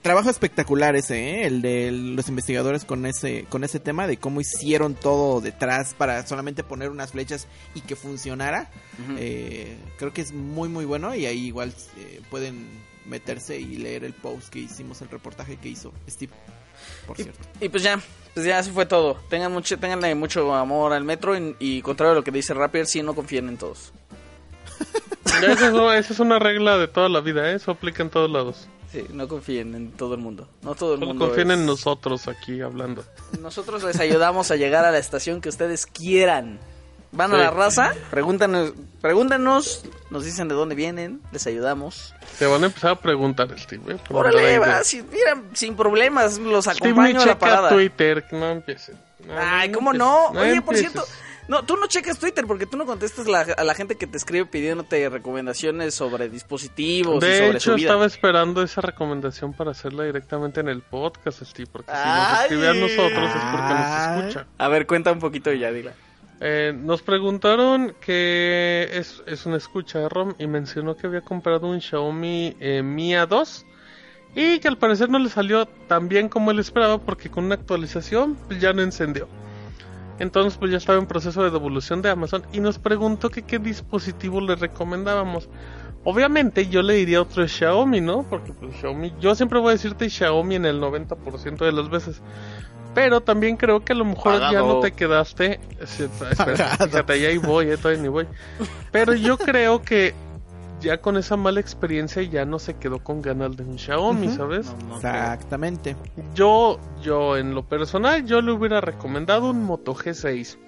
trabajo espectacular ese, ¿eh? el de los investigadores con ese, con ese tema de cómo hicieron todo detrás para solamente poner unas flechas y que funcionara. Eh, creo que es muy muy bueno y ahí igual eh, pueden meterse y leer el post que hicimos, el reportaje que hizo Steve. Por cierto. Y, pues ya, pues ya eso fue todo. Tengan mucho, tenganle mucho amor al metro y, contrario a lo que dice Rapper, sí no confíen en todos. esa, es, una regla de toda la vida, eso aplica en todos lados no confíen en todo el mundo. No todo el mundo. confíen en nosotros aquí hablando. Nosotros les ayudamos a llegar a la estación que ustedes quieran. Van a la raza, pregúntanos, pregúntanos, nos dicen de dónde vienen, les ayudamos. Te van a empezar a preguntar, Steve. ¿eh? Órale, va, mira, sin problemas, los acompaño a la parada. Twitter, no empiecen. Ay, ¿cómo no? Oye, por cierto, no, tú no cheques Twitter porque tú no contestas a la gente que te escribe pidiéndote recomendaciones sobre dispositivos de y sobre hecho, estaba esperando esa recomendación para hacerla directamente en el podcast, Steve, porque si nos escribe a nosotros es porque nos escucha. A ver, cuenta un poquito ya, dila. Eh, nos preguntaron que es, es una escucha de ROM y mencionó que había comprado un Xiaomi eh, Mi A2 y que al parecer no le salió tan bien como él esperaba porque con una actualización ya no encendió. Entonces pues ya estaba en proceso de devolución de Amazon y nos preguntó que qué dispositivo le recomendábamos. Obviamente yo le diría otro Xiaomi, ¿no? Porque pues Xiaomi, yo siempre voy a decirte Xiaomi en el 90% de las veces. Pero también creo que a lo mejor ya no te quedaste. Espera, fíjate, ahí voy, eh, todavía ni voy. Pero yo creo que ya con esa mala experiencia ya no se quedó con ganas de un Xiaomi, ¿sabes? Exactamente. Yo, yo en lo personal, yo le hubiera recomendado un Moto G6.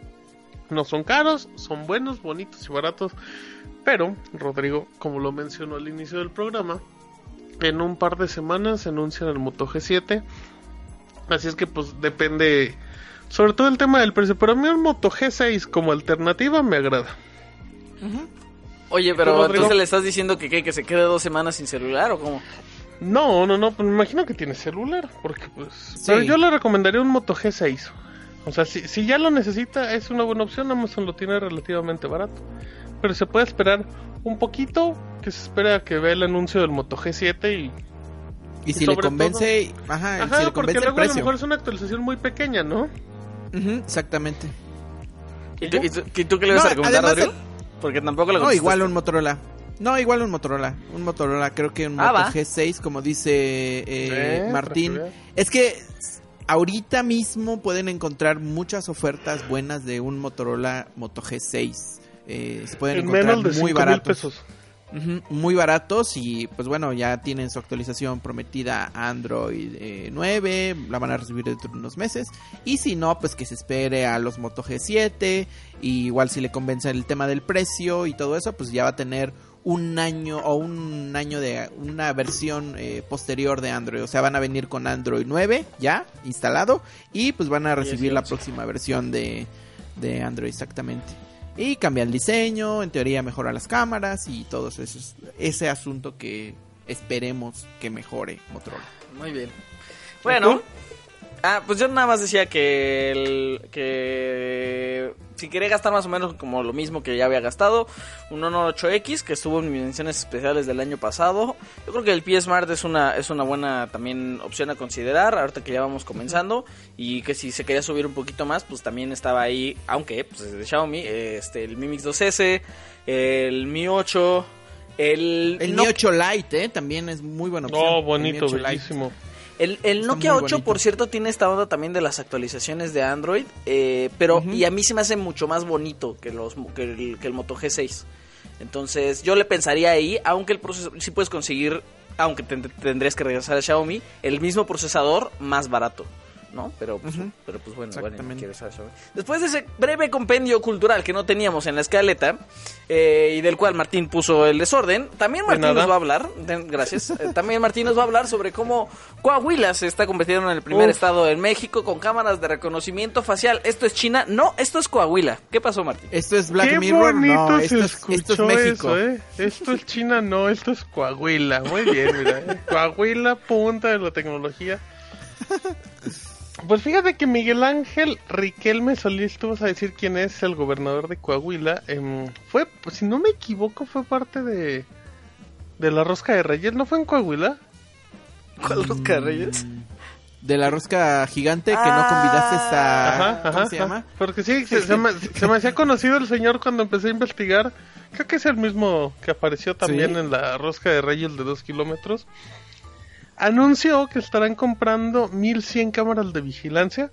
No son caros, son buenos, bonitos y baratos. Pero, Rodrigo, como lo mencionó al inicio del programa, en un par de semanas se anuncian el Moto G7. Así es que pues depende, sobre todo el tema del precio. Pero a mí el Moto G6 como alternativa me agrada. Oye, pero entonces le estás diciendo que, que se quede dos semanas sin celular o cómo? No, no, no, pues me imagino que tiene celular, porque pues... Pero yo le recomendaría un Moto G6. O sea, si, si ya lo necesita, es una buena opción, Amazon lo tiene relativamente barato. Pero se puede esperar un poquito, que se espera que vea el anuncio del Moto G7 y... Y si le convence, ajá, ajá si le porque luego a lo mejor es una actualización muy pequeña, ¿no? exactamente. ¿Y tú, ¿Y tú, qué le vas a recomendar, Adrián? Porque tampoco lo No, igual un Motorola. No, igual un Motorola. Un Motorola, creo que un ah, Moto G6, como dice eh, Martín. Es que ahorita mismo pueden encontrar muchas ofertas buenas de un Motorola Moto G6. Eh, se pueden encontrar muy baratos muy baratos y pues bueno, ya tienen su actualización prometida Android 9, eh, la van a recibir dentro de unos meses. Y si no, pues que se espere a los Moto G7. Y igual si le convence el tema del precio y todo eso, pues ya va a tener un año o un año de una versión eh, posterior de Android. O sea, van a venir con Android 9 ya instalado y pues van a recibir la próxima versión de, de Android exactamente. Y cambia el diseño, en teoría mejora las cámaras y todo eso. ese asunto que esperemos que mejore Motorola. Muy bien. Bueno, ah, pues yo nada más decía que, el, que si quería gastar más o menos como lo mismo que ya había gastado, un Honor 8X que estuvo en mis menciones especiales del año pasado. Yo creo que el P Smart es una es una buena también opción a considerar ahorita que ya vamos comenzando y que si se quería subir un poquito más, pues también estaba ahí, aunque pues de Xiaomi, este el Mi Mix 2S, el Mi 8 el, el Mi 8 Lite, ¿eh? también es muy buena opción. Oh, bonito, bellísimo. El, el Nokia 8, por cierto, tiene esta onda también de las actualizaciones de Android, eh, pero y a mí se me hace mucho más bonito que, los, que, el, que el Moto G6. Entonces yo le pensaría ahí, aunque el procesador, sí puedes conseguir, aunque tendrías que regresar a Xiaomi, el mismo procesador más barato. ¿No? Pero, pues, pero pues bueno, no saber Después de ese breve compendio cultural que no teníamos en la escaleta eh, y del cual Martín puso el desorden, también Martín nos va a hablar, de- gracias, eh, también Martín nos va a hablar sobre cómo Coahuila se está convirtiendo en el primer Uf. estado en México con cámaras de reconocimiento facial. ¿Esto es China? No, esto es Coahuila. ¿Qué pasó, Martín? Esto es Black Qué Mirror, bonito no, se esto es, escuchó esto es México. eso, ¿eh? Esto es China, no, esto es Coahuila. Muy bien, mira. ¿eh? Coahuila, punta de la tecnología. Pues fíjate que Miguel Ángel Riquelme Solís, tú vas a decir quién es el gobernador de Coahuila. em, fue, pues, si no me equivoco, fue parte de, de la rosca de Reyes. ¿No fue en Coahuila? ¿Cuál Rosca de Reyes? Mm, De la rosca gigante que Ah. no convidaste a... Ajá, ¿Cómo ajá, se llama? Porque sí, se, se me, se me hacía conocido el señor cuando empecé a investigar. Creo que es el mismo que apareció también Sí. en la rosca de Reyes de dos kilómetros. Anunció que estarán comprando 1100 cámaras de vigilancia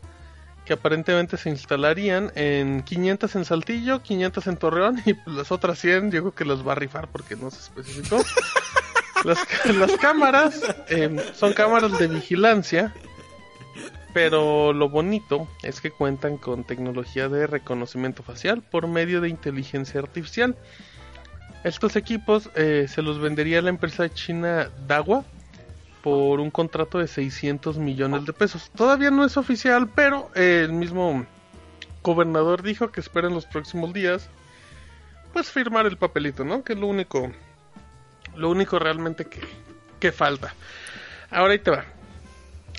que aparentemente se instalarían en 500 en Saltillo, 500 en Torreón y las otras 100 yo creo que las va a rifar porque no se especificó. las, las cámaras eh, son cámaras de vigilancia pero lo bonito es que cuentan con tecnología de reconocimiento facial por medio de inteligencia artificial. Estos equipos eh, se los vendería la empresa china Dahua por un contrato de 600 millones de pesos. Todavía no es oficial, pero eh, el mismo gobernador dijo que espera en los próximos días pues firmar el papelito, ¿no? Que es lo único lo único realmente que, que falta. Ahora ahí te va.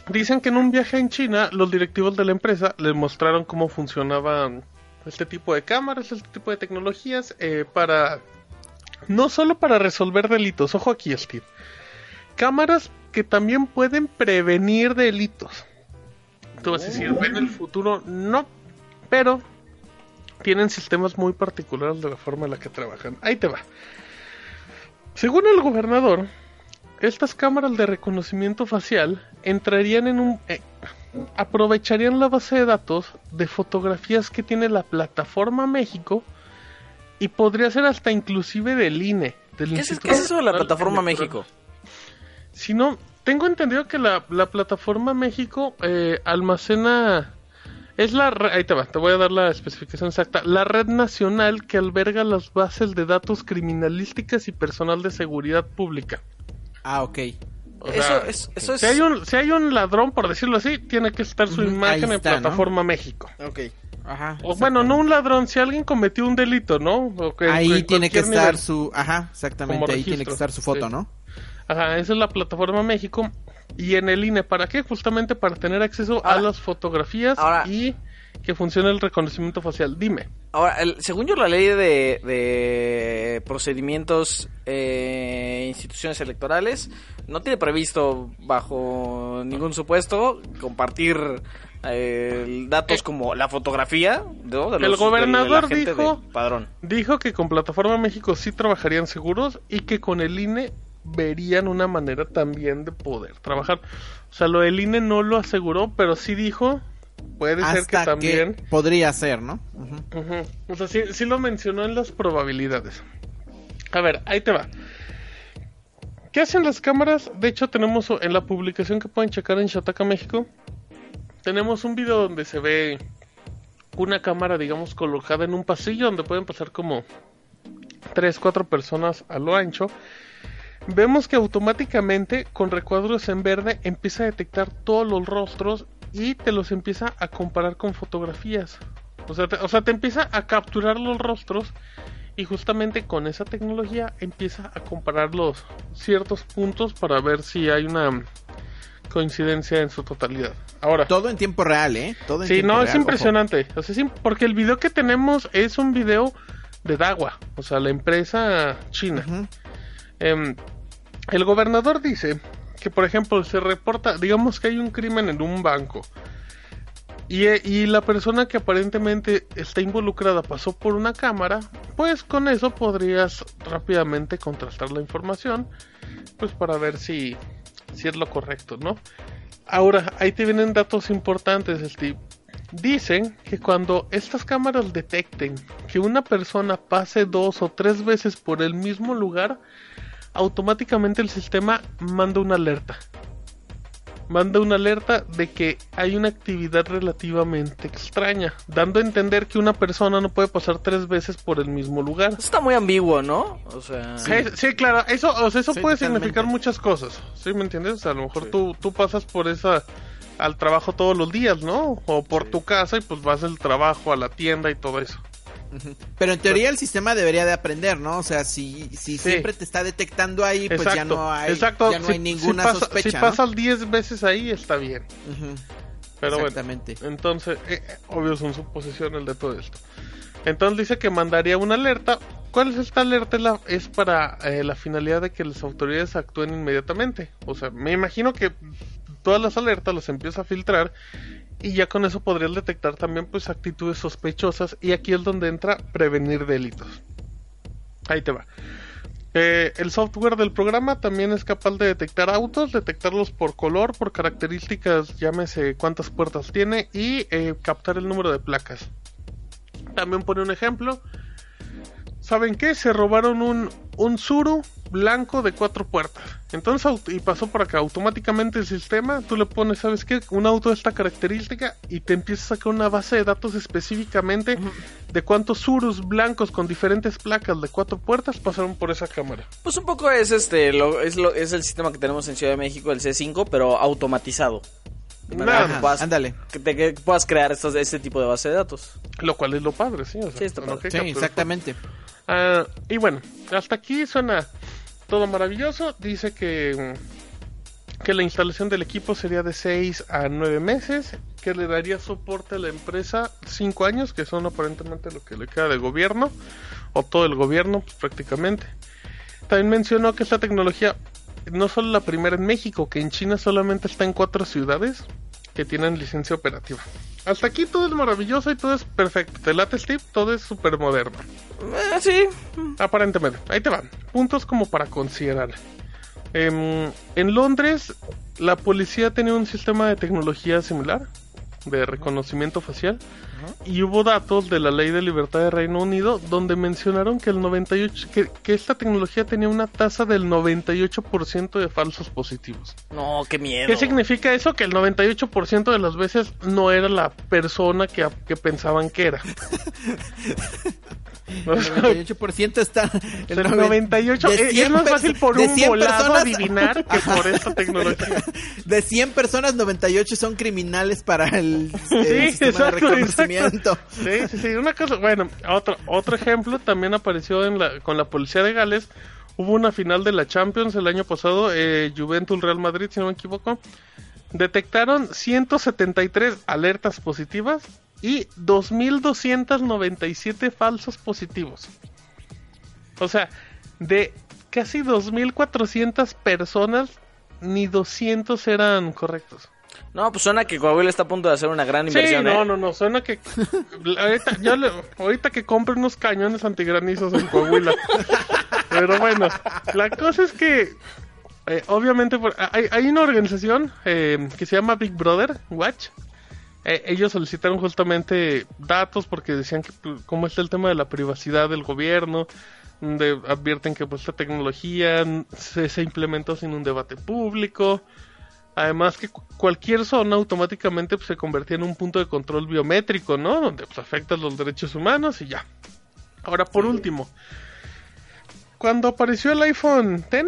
Dicen que en un viaje en China, los directivos de la empresa les mostraron cómo funcionaban este tipo de cámaras, este tipo de tecnologías, eh, para. No solo para resolver delitos, ojo aquí, Steve. Cámaras que también pueden prevenir delitos. Tú vas a decir, en el futuro no, pero tienen sistemas muy particulares de la forma en la que trabajan. Ahí te va. Según el gobernador, estas cámaras de reconocimiento facial entrarían en un... eh, aprovecharían la base de datos de fotografías que tiene la plataforma México y podría ser hasta inclusive del INE. Del ¿Qué es, qué es eso de la plataforma. México? Si no, tengo entendido que la, la plataforma México eh, almacena... Es la... Ahí te va, te voy a dar la especificación exacta. La red nacional que alberga las bases de datos criminalísticas y personal de seguridad pública. Ah, ok. O Eso sea, es- eso es- Si hay, un, si hay un ladrón, por decirlo así, tiene que estar su imagen en está, ¿no? plataforma México. Ok. Ajá. O bueno, no un ladrón, si alguien cometió un delito, ¿no? Que- Ahí en tiene que estar nivel. su... Ajá, exactamente. Ahí tiene que estar su foto, sí. ¿no? Ajá, esa es la plataforma México. Y en el INE, ¿para qué? Justamente para tener acceso a las fotografías ahora- y que funcione el reconocimiento facial. Dime. Ahora, el- según yo, la ley de, de procedimientos eh, instituciones electorales no tiene previsto, bajo ningún supuesto, compartir eh, datos Eh, como la fotografía ¿no? de el los- de gobernador la gente dijo- de padrón. Dijo que con plataforma México sí trabajarían seguros y que con el INE verían una manera también de poder trabajar. O sea, lo del INE no lo aseguró, pero sí dijo, puede ser que también... que podría ser, ¿no? O sea, sí, sí lo mencionó en las probabilidades. A ver, ahí te va. ¿Qué hacen las cámaras? De hecho, tenemos en la publicación que pueden checar en Shataka México. Tenemos un video donde se ve una cámara, digamos, colocada en un pasillo donde pueden pasar como 3, 4 personas a lo ancho. Vemos que automáticamente con recuadros en verde empieza a detectar todos los rostros y te los empieza a comparar con fotografías. O sea, te, o sea, te empieza a capturar los rostros y justamente con esa tecnología empieza a comparar los ciertos puntos para ver si hay una coincidencia en su totalidad. Ahora, Todo en tiempo real, ¿eh? Todo en Sí, tiempo no, real, es impresionante. O sea, sí, porque el video que tenemos es un video de Dagua, o sea, la empresa china. El gobernador dice que, por ejemplo, se reporta, digamos que hay un crimen en un banco. Y, eh, y la persona que aparentemente está involucrada pasó por una cámara, pues con eso podrías rápidamente contrastar la información, pues para ver si, si es lo correcto, ¿no? Ahora, ahí te vienen datos importantes, Steve. Dicen que cuando estas cámaras detecten que una persona pase dos o tres veces por el mismo lugar, automáticamente el sistema manda una alerta. manda una alerta de que hay una actividad relativamente extraña, dando a entender que una persona no puede pasar tres veces por el mismo lugar. Eso está muy ambiguo, ¿no? O sea... Sí, sí, claro, eso, o sea, eso Sí, puede totalmente. significar muchas cosas, ¿sí me entiendes? O sea, a lo mejor tú, tú pasas por esa al trabajo todos los días, ¿no? O por tu casa y pues vas del trabajo a la tienda y todo eso. Pero en teoría el sistema debería de aprender, ¿no? O sea, si, si Sí. siempre te está detectando ahí, pues ya no hay, exacto. ya no Si- hay ninguna si pasa- sospecha. Si ¿no? pasas 10 veces ahí está bien. Ujú, Pero bueno, Exactamente. entonces, eh, eh, obvio son suposiciones de todo esto. Entonces dice que mandaría una alerta. ¿Cuál es esta alerta? La- es para eh, la finalidad de que las autoridades actúen inmediatamente. O sea, me imagino que todas las alertas las empieza a filtrar y ya con eso podrías detectar también pues actitudes sospechosas y aquí es donde entra prevenir delitos. Ahí te va. Eh, el software del programa también es capaz de detectar autos, detectarlos por color, por características, llámese cuántas puertas tiene y eh, captar el número de placas. También pone un ejemplo. ¿Saben qué? Se robaron un, un Zuru blanco de cuatro puertas. Entonces, y pasó por acá. Automáticamente el sistema, tú le pones, ¿sabes qué? Un auto de esta característica y te empieza a sacar una base de datos específicamente de cuántos Zurus blancos con diferentes placas de cuatro puertas pasaron por esa cámara. Pues un poco es este lo, es lo es el sistema que tenemos en Ciudad de México, el C5, pero automatizado. De manera Nada. que Ajá, puedas, ándale. que, te- que puedas crear estos, este tipo de base de datos. Lo cual es lo padre, sí. O sea, Sí, está padre. Sí, exactamente. Ah, y bueno, hasta aquí suena todo maravilloso. Dice que, que la instalación del equipo sería de 6 a 9 meses, que le daría soporte a la empresa 5 años, que son aparentemente lo que le queda de gobierno, o todo el gobierno pues, prácticamente. También mencionó que esta tecnología no solo la primera en México, que en China solamente está en cuatro ciudades que tienen licencia operativa. Hasta aquí todo es maravilloso y todo es perfecto. ¿Te late, Steve? Todo es súper moderno. Eh, sí. Aparentemente. Ahí te van. Puntos como para considerar. Em, en Londres, la policía tenía un sistema de tecnología similar, de reconocimiento facial, y hubo datos de la Ley de Libertad de Reino Unido donde mencionaron que el 98, que, que esta tecnología tenía una tasa del 98% de falsos positivos. No, qué miedo. ¿Qué significa eso? Que el 98% de las veces no era la persona que, que pensaban que era. O El sea, 98% está... el 98 de es, es 100 más fácil por un 100 volado personas- adivinar que por esta tecnología. De 100 personas, 98 son criminales para el, el Sí, sistema exacto, de reconocimiento. Sí, sí, sí. Una cosa, bueno, otro, otro ejemplo también apareció en la, con la policía de Gales. Hubo una final de la Champions el año pasado, eh, Juventus Real Madrid, si no me equivoco. Detectaron 173 alertas positivas y 2.297 falsos positivos. O sea, de casi 2.400 personas, ni 200 eran correctos. No, pues suena que Coahuila está a punto de hacer una gran Sí, inversión. no, ¿eh? no, no, suena que ahorita, yo le- ahorita que compre unos cañones antigranizos en Coahuila. Pero bueno, la cosa es que eh, obviamente por- hay, hay una organización eh, que se llama Big Brother Watch. Eh, ellos solicitaron justamente datos porque decían que pues, cómo está el tema de la privacidad del gobierno, donde advierten que pues esta tecnología se, se implementó sin un debate público. Además que cu- cualquier zona automáticamente pues, se convertía en un punto de control biométrico, ¿no? Donde pues afecta los derechos humanos y ya. Ahora por último, cuando apareció el iPhone X,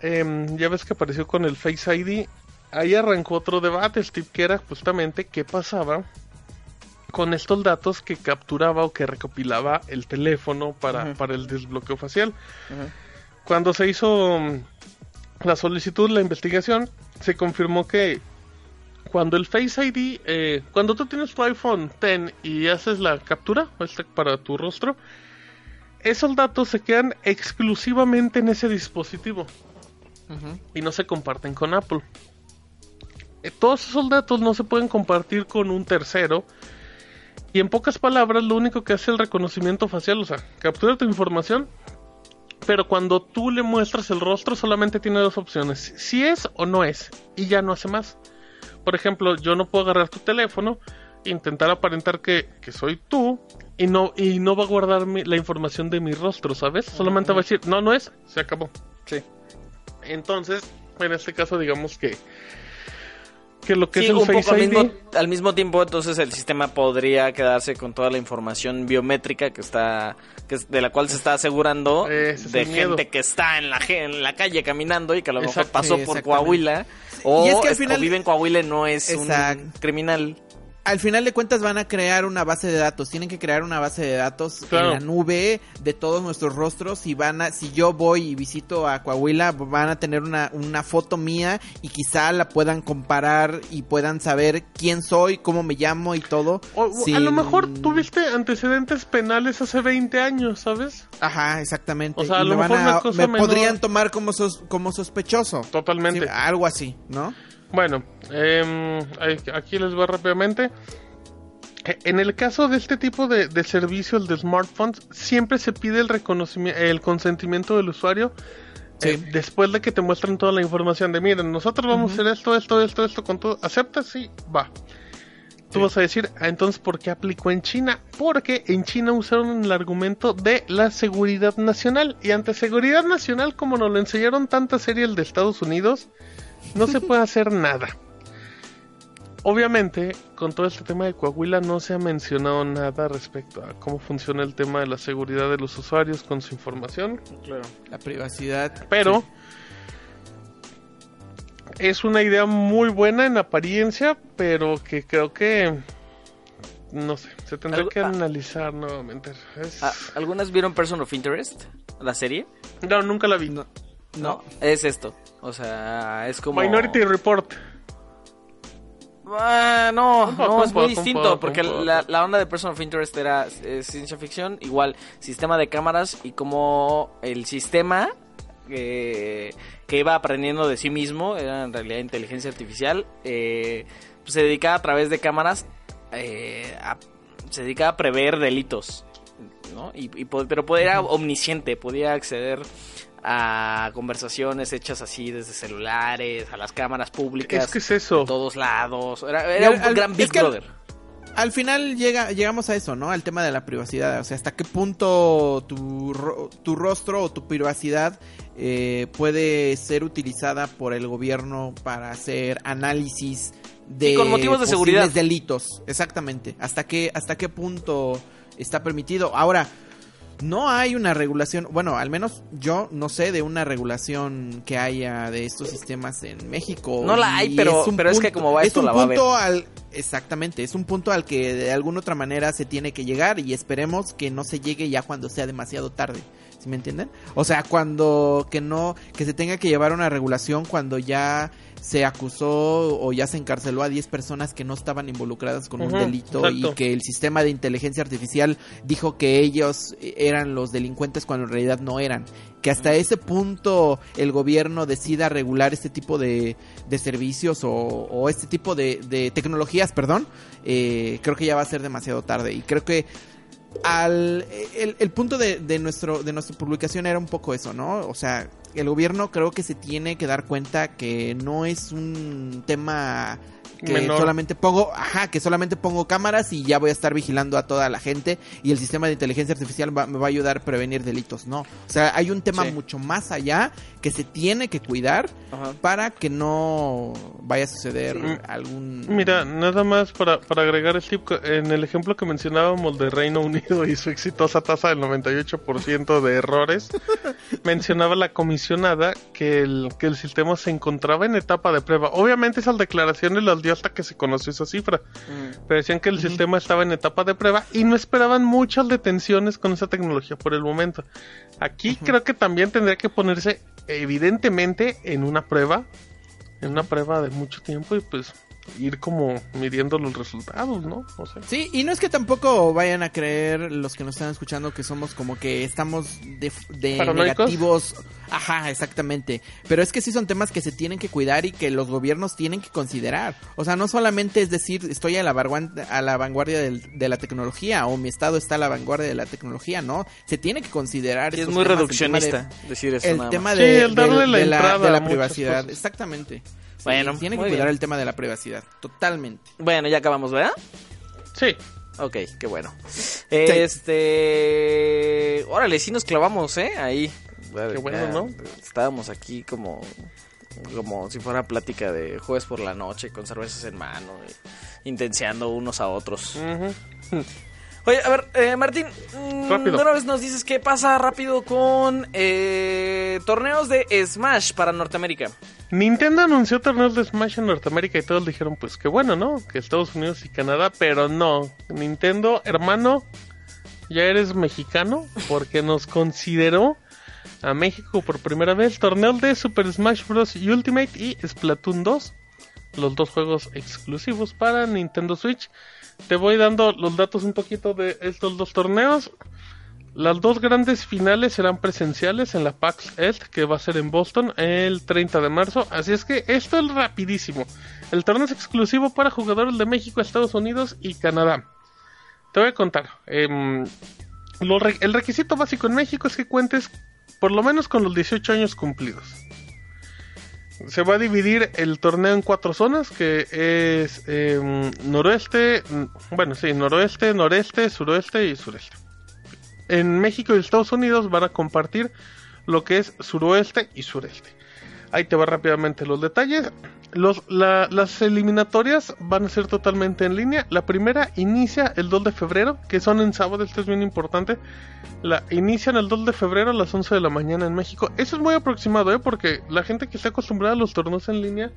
em, ya ves que apareció con el Face ID, ahí arrancó otro debate, Steve, que era justamente qué pasaba con estos datos que capturaba o que recopilaba el teléfono para, para el desbloqueo facial. Cuando se hizo mm, la solicitud, la investigación, se confirmó que cuando el Face ID, eh, cuando tú tienes tu iPhone X y haces la captura para tu rostro, esos datos se quedan exclusivamente en ese dispositivo y no se comparten con Apple. Eh, Todos esos datos no se pueden compartir con un tercero. Y en pocas palabras, lo único que hace el reconocimiento facial, o sea, captura tu información, pero cuando tú le muestras el rostro solamente tiene dos opciones, si es o no es, y ya no hace más. Por ejemplo, yo no puedo agarrar tu teléfono, intentar aparentar que, que soy tú, y no, y no va a guardar mi- la información de mi rostro, ¿sabes? Solamente va a decir, no, no es, se acabó. Sí. Entonces, en este caso, digamos que que lo que Sí, es el un Face poco al mismo, al mismo tiempo, entonces el sistema podría quedarse con toda la información biométrica que está, que es- de la cual se está asegurando de miedo. gente que está en la, en la calle caminando y que a lo mejor Exacto. pasó Sí, por. Coahuila o, Y es que al es- o vive en Coahuila y no es un criminal. Al final de cuentas van a crear una base de datos, tienen que crear una base de datos Claro. en la nube de todos nuestros rostros y van a, si yo voy y visito a Coahuila, van a tener una, una foto mía y quizá la puedan comparar y puedan saber quién soy, cómo me llamo y todo. O- A lo mejor tuviste antecedentes penales hace 20 años, ¿sabes? Ajá, exactamente. O sea, a lo me, van mejor a- una cosa me menor. podrían tomar como, sos- como sospechoso. Totalmente. Sí, algo así, ¿no? Bueno, ahí- aquí les voy rápidamente. Eh, En el caso de este tipo de, de servicios de smartphones, siempre se pide el reconocimiento, el consentimiento del usuario. Sí. eh, después de que te muestran toda la información de miren, nosotros vamos a hacer esto, esto, esto, esto con todo. ¿Aceptas? Sí, va. Tú vas a decir, "Ah, entonces, ¿por qué aplicó en China? Porque en China usaron el argumento de la seguridad nacional. Y ante seguridad nacional, como nos lo enseñaron tantas series de Estados Unidos, no se puede hacer nada. Obviamente, con todo este tema de Coahuila no se ha mencionado nada respecto a cómo funciona el tema de la seguridad de los usuarios con su información, Claro. La privacidad. pero es una idea muy buena en apariencia, pero que creo que no sé, se tendrá que ah. analizar nuevamente. Es- Ah, ¿Algunas vieron Person of Interest? La serie. No, nunca la vi. No. No. Es esto. O sea, es como... Minority Report. Ah, no, poco, no, es muy poco, distinto, poco, porque la, la onda de Person of Interest era eh, ciencia ficción, igual sistema de cámaras y como el sistema eh, que iba aprendiendo de sí mismo, era en realidad inteligencia artificial, eh, pues se dedicaba a través de cámaras, eh, a- se dedicaba a prever delitos, ¿no? Y, y pero era omnisciente, podía acceder a conversaciones hechas así desde celulares, a las cámaras públicas Es que es eso. de todos lados. Era, era Y un al- gran Big al- Brother. Al final llega, llegamos a eso, ¿no? Al tema de la privacidad. O sea, hasta qué punto tu, tu rostro o tu privacidad eh, puede ser utilizada por el gobierno para hacer análisis de Sí, con motivos de seguridad. delitos. Exactamente. ¿Hasta qué, hasta qué punto está permitido? Ahora, no hay una regulación, bueno, al menos yo no sé de una regulación que haya de estos sistemas en México. No la hay, pero- un pero es que como va es esto, un la va a punto al exactamente, es un punto al que de alguna otra manera se tiene que llegar y esperemos que no se llegue ya cuando sea demasiado tarde. ¿Sí me entienden? O sea, cuando que no que se tenga que llevar una regulación cuando ya se acusó o ya se encarceló a 10 personas que no estaban involucradas con un delito y que el sistema de inteligencia artificial dijo que ellos eran los delincuentes cuando en realidad no eran. Que hasta ese punto el gobierno decida regular este tipo de, de servicios o, o este tipo de, de tecnologías, perdón, eh, creo que ya va a ser demasiado tarde. Y creo que al el, el punto de, de nuestro de nuestra publicación era un poco eso, ¿no? O sea, el gobierno creo que se tiene que dar cuenta que no es un tema que Menor. solamente pongo, ajá, que solamente pongo cámaras y ya voy a estar vigilando a toda la gente y el sistema de inteligencia artificial va- me va a ayudar a prevenir delitos, no. O sea, hay un tema Sí. mucho más allá que se tiene que cuidar Ajá. para que no vaya a suceder Sí. algún Mira, nada más para, para agregar el tip, en el ejemplo que mencionábamos de Reino Unido y su exitosa tasa del 98% de errores, mencionaba la comisionada que el, que el sistema se encontraba en etapa de prueba. Obviamente esas declaraciones las dio hasta que se conoció esa cifra, Mm. pero decían que el sistema estaba en etapa de prueba y no esperaban muchas detenciones con esa tecnología por el momento. Aquí creo que también tendría que ponerse evidentemente en una prueba, en una prueba de mucho tiempo y pues ir como midiendo los resultados, ¿no? O sea, Sí, y no es que tampoco vayan a creer los que nos están escuchando que somos como que estamos de, de negativos. Ajá, exactamente. Pero es que sí son temas que se tienen que cuidar y que los gobiernos tienen que considerar. O sea, no solamente es decir, estoy a la, vanguardia- a la vanguardia del- de la tecnología o mi estado está a la vanguardia de la tecnología, ¿no? Se tiene que considerar. Sí, es muy de- reduccionista decir eso el nada tema más. de, Sí, el darle de- la de la, entrada privacidad. cosas. Exactamente. Sí, Bueno, tiene que cuidar bien. el tema de la privacidad. Totalmente. Bueno, ya acabamos, ¿verdad? sí, Ok, qué bueno. Este. Órale, sí nos clavamos, ¿eh? Ahí. Qué bueno, ¿no? Estábamos aquí como. como si fuera plática de jueves por la noche con cervezas en mano, y intenciando unos a otros. Ujú. Oye, a ver, eh, Martín, mm, Rápido. una vez nos dices qué pasa rápido con eh, torneos de Smash para Norteamérica. Nintendo anunció torneos de Smash en Norteamérica y todos dijeron, pues qué bueno, ¿no? Que Estados Unidos y Canadá, pero no. Nintendo, hermano, ya eres mexicano porque nos consideró a México por primera vez torneo de Super Smash Bros. Ultimate y Splatoon 2. Los dos juegos exclusivos para Nintendo Switch. Te voy dando los datos un poquito de estos dos torneos. Las dos grandes finales serán presenciales en la PAX East, que va a ser en Boston el 30 de marzo. Así es que esto es rapidísimo. El torneo es exclusivo para jugadores de México, Estados Unidos y Canadá. Te voy a contar. em, el requisito básico en México es que cuentes por lo menos con los 18 años cumplidos. Se va a dividir el torneo en cuatro zonas, que es em, noroeste, mm, bueno, sí, noroeste, noreste, suroeste y sureste. En México y Estados Unidos van a compartir lo que es suroeste y sureste. Ahí te va rápidamente los detalles. Los, la- las eliminatorias van a ser totalmente en línea. La primera inicia el 2 de febrero, que son en sábado, esto es bien importante. La inician el 2 de febrero a las 11 de la mañana en México. Eso es muy aproximado, ¿eh? porque la gente que está acostumbrada a los torneos en línea,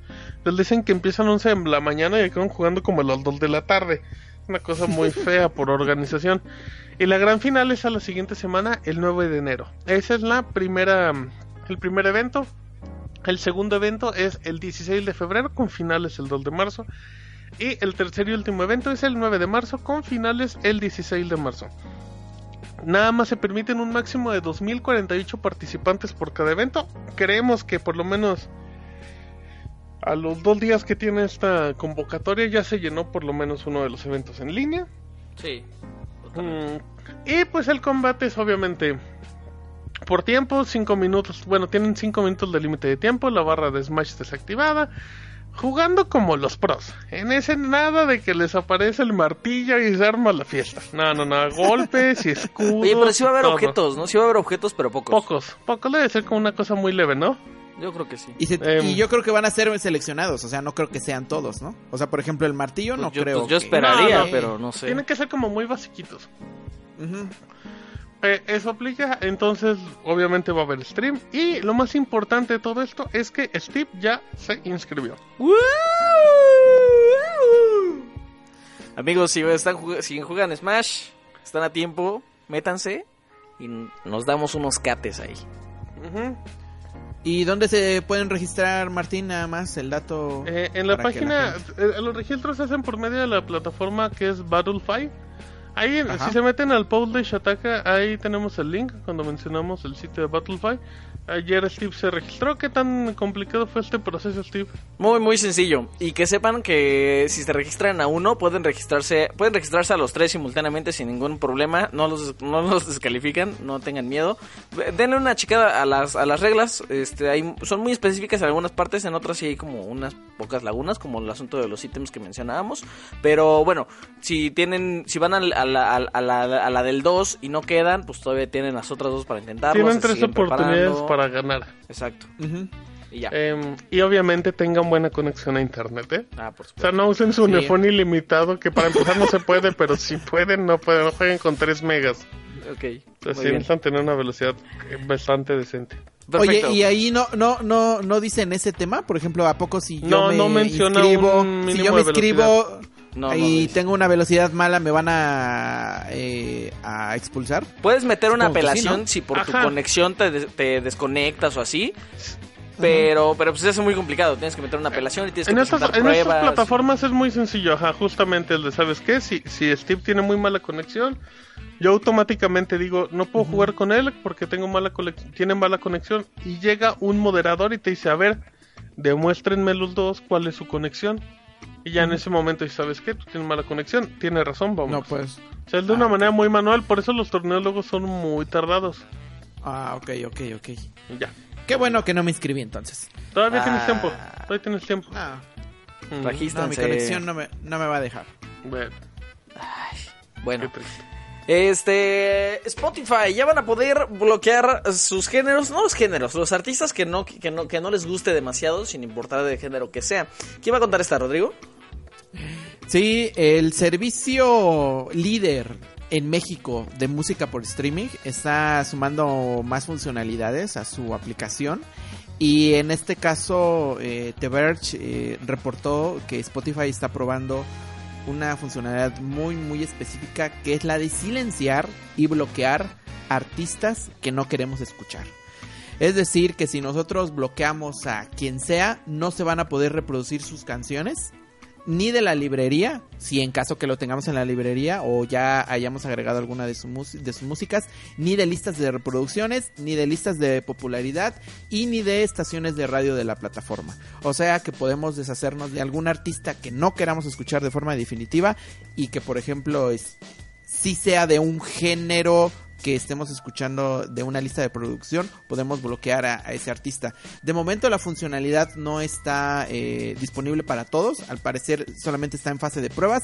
les dicen que empiezan 11 de la mañana y acaban jugando como a las 2 de la tarde. Una cosa muy fea por organización. Y la gran final es a la siguiente semana, el 9 de enero. Esa es la primera, el primer evento. El segundo evento es el 16 de febrero con finales el 2 de marzo. Y el tercer y último evento es el 9 de marzo con finales el 16 de marzo. Nada más se permiten un máximo de 2.048 participantes por cada evento. Creemos que por lo menos a los dos días que tiene esta convocatoria ya se llenó por lo menos uno de los eventos en línea. Sí. Mm, y pues el combate es obviamente por tiempo, 5 minutos. Bueno, tienen 5 minutos de límite de tiempo. La barra de Smash desactivada. Jugando como los pros. En ese nada de que les aparece el martillo y se arma la fiesta. No, no, no. Golpes y escudos. Oye, pero sí va a haber todo. objetos, ¿no? Sí va a haber objetos, pero pocos. Pocos. Pocos debe ser como una cosa muy leve, ¿no? Yo creo que sí. Y, se- Em. y yo creo que van a ser seleccionados, o sea, no creo que sean todos, ¿no? O sea, por ejemplo, el martillo no Pues yo, creo. pues yo que- esperaría, No, no. pero no sé. Tienen que ser como muy basiquitos. Ujú. Eh, eso aplica, entonces obviamente va a haber stream. Y lo más importante de todo esto es que Steve ya se inscribió. Amigos, si están jug- si juegan Smash, están a tiempo, métanse y nos damos unos cates ahí. ¿Y dónde se pueden registrar, Martín, nada más el dato? Eh, en la página, gente- eh, los registros se hacen por medio de la plataforma que es Battle5. Ahí, Ajá. si se meten al poll de Shataka, ahí tenemos el link cuando mencionamos el sitio de Battle5. Ayer Steve se registró. ¿Qué tan complicado fue este proceso, Steve? Muy, muy sencillo. Y que sepan que si se registran a uno, pueden registrarse, pueden registrarse a los tres simultáneamente sin ningún problema. No los, no los descalifican, no tengan miedo. Denle una chicada a las, a las reglas. Este, hay, son muy específicas en algunas partes, en otras sí hay como unas pocas lagunas, como el asunto de los ítems que mencionábamos. Pero bueno, si tienen, si van al- a, la, a la- a la- a la del 2 y no quedan, pues todavía tienen las otras dos para intentarlo. Tienen tres oportunidades preparando. para ganar. Exacto. Ujú. Y ya. Em, y obviamente tengan buena conexión a internet, ¿eh? ah, por O supuesto. sea, no usen su Sí. unifón ilimitado, que para empezar no se puede, pero si pueden, no pueden, no jueguen con 3 megas. Ok. Entonces sí necesitan tener una velocidad eh, bastante decente. Perfecto. Oye, y ahí no, no, no, no dicen ese tema, por ejemplo, ¿a poco si yo No, me no menciona inscribo, un si yo me inscribo No, y tengo una velocidad mala, me van a, eh, a expulsar? Puedes meter una sí, apelación ¿no? si por tu conexión te, des- te desconectas o así. Pero, pero pues es muy complicado. Tienes que meter una apelación y tienes que En estas, en estas plataformas es muy sencillo, ajá, justamente el de, ¿sabes qué? Si, si Steve tiene muy mala conexión, yo automáticamente digo, no puedo jugar con él porque tengo mala tiene mala conexión. Y llega un moderador y te dice, a ver, demuéstrenme los dos cuál es su conexión. Y ya en ese momento, ¿y sabes qué? Tú tienes mala conexión, tiene razón, vamos. No, pues. O sea, es de Ah, una ok. manera muy manual, por eso los torneos luego son muy tardados. Ah, ok, ok, ok. Y ya. Qué bueno que no me inscribí entonces. Todavía tienes Ah. tiempo, todavía tienes tiempo. Ah, Mm, no, mi conexión no me, no me va a dejar. Bueno, Ay, qué bueno, triste. Este, Spotify, ya van a poder bloquear sus géneros, no los géneros, los artistas que no, que no, que no les guste demasiado, sin importar de género que sea. ¿Quién va a contar esta, Rodrigo? Sí, el servicio líder en México de música por streaming está sumando más funcionalidades a su aplicación. Y en este caso, eh, The Verge eh, reportó que Spotify está probando una funcionalidad muy muy específica que es la de silenciar y bloquear artistas que no queremos escuchar. Es decir, que si nosotros bloqueamos a quien sea, no se van a poder reproducir sus canciones ni de la librería, si en caso que lo tengamos en la librería o ya hayamos agregado alguna de, de sus músicas, ni de listas de reproducciones, ni de listas de popularidad y ni de estaciones de radio de la plataforma. O sea que podemos deshacernos de algún artista que no queramos escuchar de forma definitiva y que por ejemplo es si sea de un género que estemos escuchando de una lista de producción, podemos bloquear a, ese artista. De momento la funcionalidad no está eh, disponible para todos, al parecer solamente está en fase de pruebas,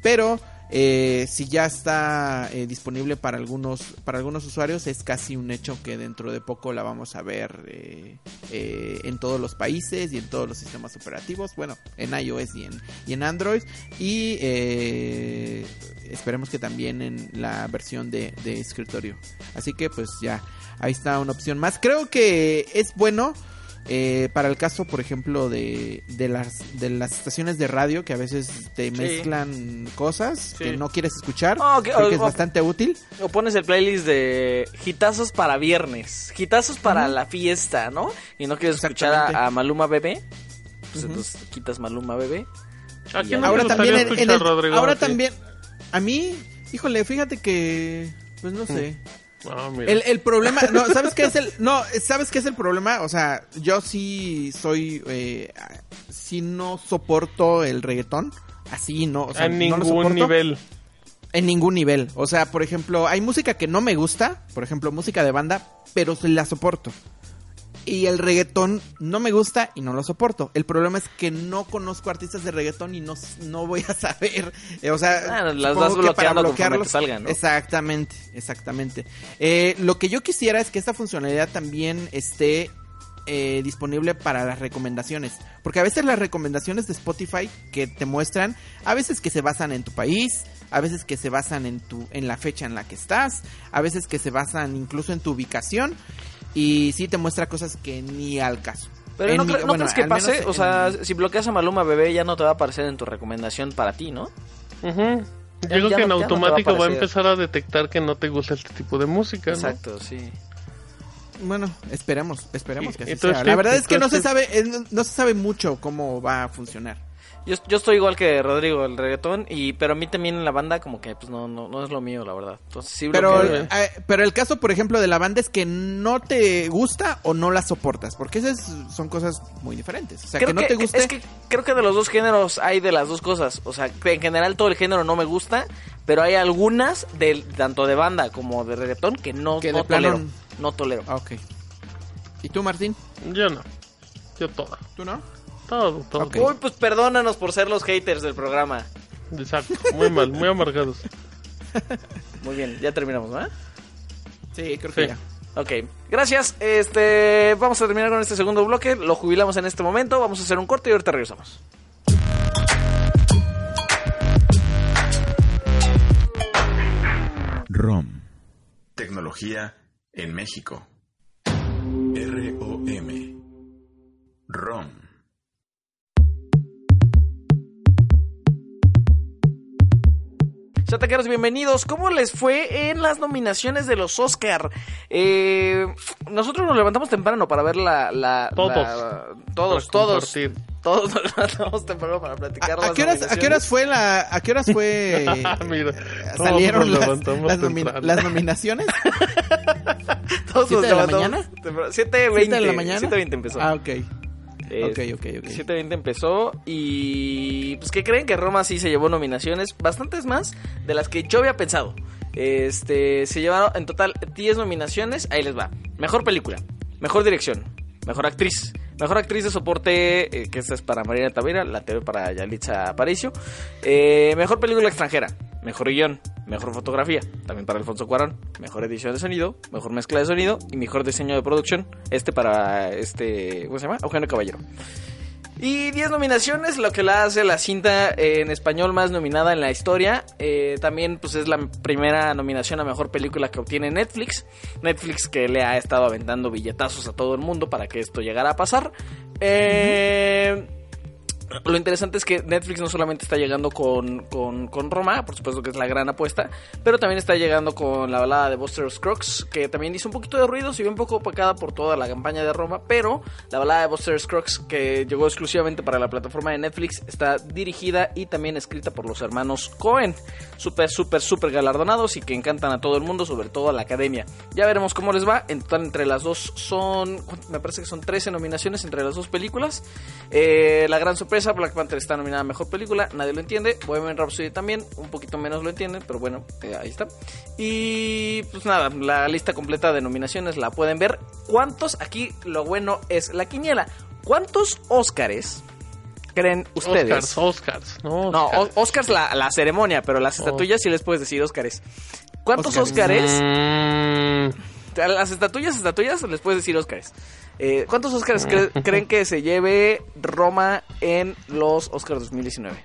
pero eh, si ya está eh, disponible para algunos para algunos usuarios es casi un hecho que dentro de poco la vamos a ver eh, eh, en todos los países y en todos los sistemas operativos bueno en iOS y en, Android. Y esperemos que también en la versión de escritorio. Así que pues ya ahí está una opción más. Creo que es bueno eh, para el caso, por ejemplo, de, de, las, de las estaciones de radio que a veces te mezclan cosas que no quieres escuchar, Oh, ok, creo que es oh, bastante útil. O pones el playlist de hitazos para viernes, hitazos para la fiesta, ¿no? Y no quieres escuchar a, Maluma Bebé, pues entonces quitas Maluma Bebé. ¿A quién no ahora también, gustaría en- en escuchar, el- Rodrigo? ahora también, a mí, híjole, fíjate que, pues no sé. Mira. El, el problema, no, ¿sabes qué es el, no, ¿sabes qué es el problema? O sea, yo sí soy, eh, sí no soporto el reggaetón, así no, o sea, a no lo ningún nivel. En ningún nivel. O sea, por ejemplo, hay música que no me gusta, por ejemplo, música de banda, pero se la soporto. Y el reggaetón no me gusta y no lo soporto. El problema es que no conozco artistas de reggaetón y no, no voy a saber. eh, o sea, Ah, las vas que para bloquearlos- te salgan, ¿no? Exactamente, exactamente. Eh, lo que yo quisiera es que esta funcionalidad también esté eh, disponible para las recomendaciones. Porque a veces las recomendaciones de Spotify que te muestran, a veces que se basan en tu país, a veces que se basan en tu, en la fecha en la que estás, a veces que se basan incluso en tu ubicación, y sí te muestra cosas que ni al caso. Pero En no, mi- ¿no bueno, crees que menos pase? O en- sea, si bloqueas a Maluma Bebé ya no te va a aparecer en tu recomendación para ti, ¿no? Ujú. Ya- Yo creo que no- en no te va a automático va a, aparecer. empezar a detectar que no te gusta este tipo de música, ¿no? Exacto, sí. Bueno, esperemos, esperemos Y- que así tú, sea. La verdad es que no se sabe, eh, no- no se sabe mucho cómo va a funcionar. Yo, yo estoy igual que Rodrigo, el reggaetón, y pero a mí también en la banda como que pues no, no, no es lo mío, la verdad. Entonces sí Pero, bloqueo. eh, pero el caso, por ejemplo, de la banda es que no te gusta o no la soportas, porque esas son cosas muy diferentes. O sea, que no te guste. Es que creo que de los dos géneros hay de las dos cosas. O sea, que en general todo el género no me gusta, pero hay algunas, del tanto de banda como de reggaetón, que no, Que no de tolero. No tolero. Ah, ok. ¿Y tú, Martín? Yo no. Yo todo. ¿Tú no? Todo, todo. Ok. Uy, pues perdónanos por ser los haters del programa. Exacto. Muy mal, muy amargados. Muy bien, ya terminamos, ¿no? Sí, creo Sí. que ya. Ok, gracias. Este, vamos a terminar con este segundo bloque. Lo jubilamos en este momento. Vamos a hacer un corte y ahorita regresamos. ROM. Tecnología en México. ROM. ROM. Chataqueros, bienvenidos. ¿Cómo les fue en las nominaciones de los Oscar? Eh, nosotros nos levantamos temprano para ver la... la- Todos. la- todos, Para todos. compartir. Todos nos levantamos temprano para platicar ¿A, a las qué horas, ¿A qué horas fue la, a qué horas fue Mira, eh, todos salieron nos las, levantamos las, nomi- temprano. las nominaciones? Todos ¿Siete nos de la levantamos mañana? temprano. 7.20. ¿Siete de la mañana? 7.20 empezó. Ah, ok. Eh, Ok, ok, ok. 7.20 empezó y pues que creen que Roma sí se llevó nominaciones, bastantes más de las que yo había pensado. Este, se llevaron en total 10 nominaciones, ahí les va. Mejor película, mejor dirección, mejor actriz, mejor actriz de soporte, eh, que esta es para Marina Tavera, la TV para Yalitza Aparicio. Eh, mejor película extranjera, mejor guion, mejor fotografía, también para Alfonso Cuarón, mejor edición de sonido, mejor mezcla de sonido y mejor diseño de producción, este para este, ¿cómo se llama? Eugenio Caballero. Y 10 nominaciones, lo que la hace la cinta en español más nominada en la historia. Eh, también pues es la primera nominación a mejor película que obtiene Netflix. Netflix que le ha estado aventando billetazos a todo el mundo para que esto llegara a pasar. Eh, lo interesante es que Netflix no solamente está llegando con, con, con, Roma, por supuesto que es la gran apuesta, pero también está llegando con la balada de Buster Scruggs, que también hizo un poquito de ruido, si bien un poco opacada por toda la campaña de Roma, pero la balada de Buster Scruggs, que llegó exclusivamente para la plataforma de Netflix, está dirigida y también escrita por los hermanos Cohen, súper, súper, súper galardonados y que encantan a todo el mundo, sobre todo a la academia. Ya veremos cómo les va, en total entre las dos son, me parece que son 13 nominaciones entre las dos películas. Eh, la gran sorpresa Black Panther está nominada a Mejor Película, nadie lo entiende. Bohemian Rhapsody también, un poquito menos lo entienden, pero bueno, eh, ahí está. Y pues nada, la lista completa de nominaciones la pueden ver. ¿Cuántos? Aquí lo bueno es la quiniela. ¿Cuántos Óscares creen ustedes? Oscars, Oscars, no. No, Oscars la, la ceremonia, pero las estatuillas sí les puedes decir Óscares. ¿Cuántos Óscares? Mm, Las estatuillas, estatuillas, les puedes decir Óscares. Eh, ¿Cuántos Óscares cre- creen que se lleve Roma en los Óscars 2019?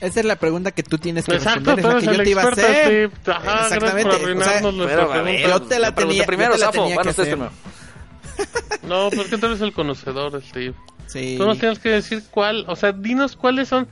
Esa es la pregunta que tú tienes que Exacto, responder, tú es la eres que yo te iba a hacer. Ajá, Exactamente, o sea, Pero, a ver, pregunta. Yo te la tenía- primero, yo te la tenía que primero. No, porque tú eres el conocedor, Steve. Sí. Tú nos tienes que decir cuál, o sea, dinos cuáles son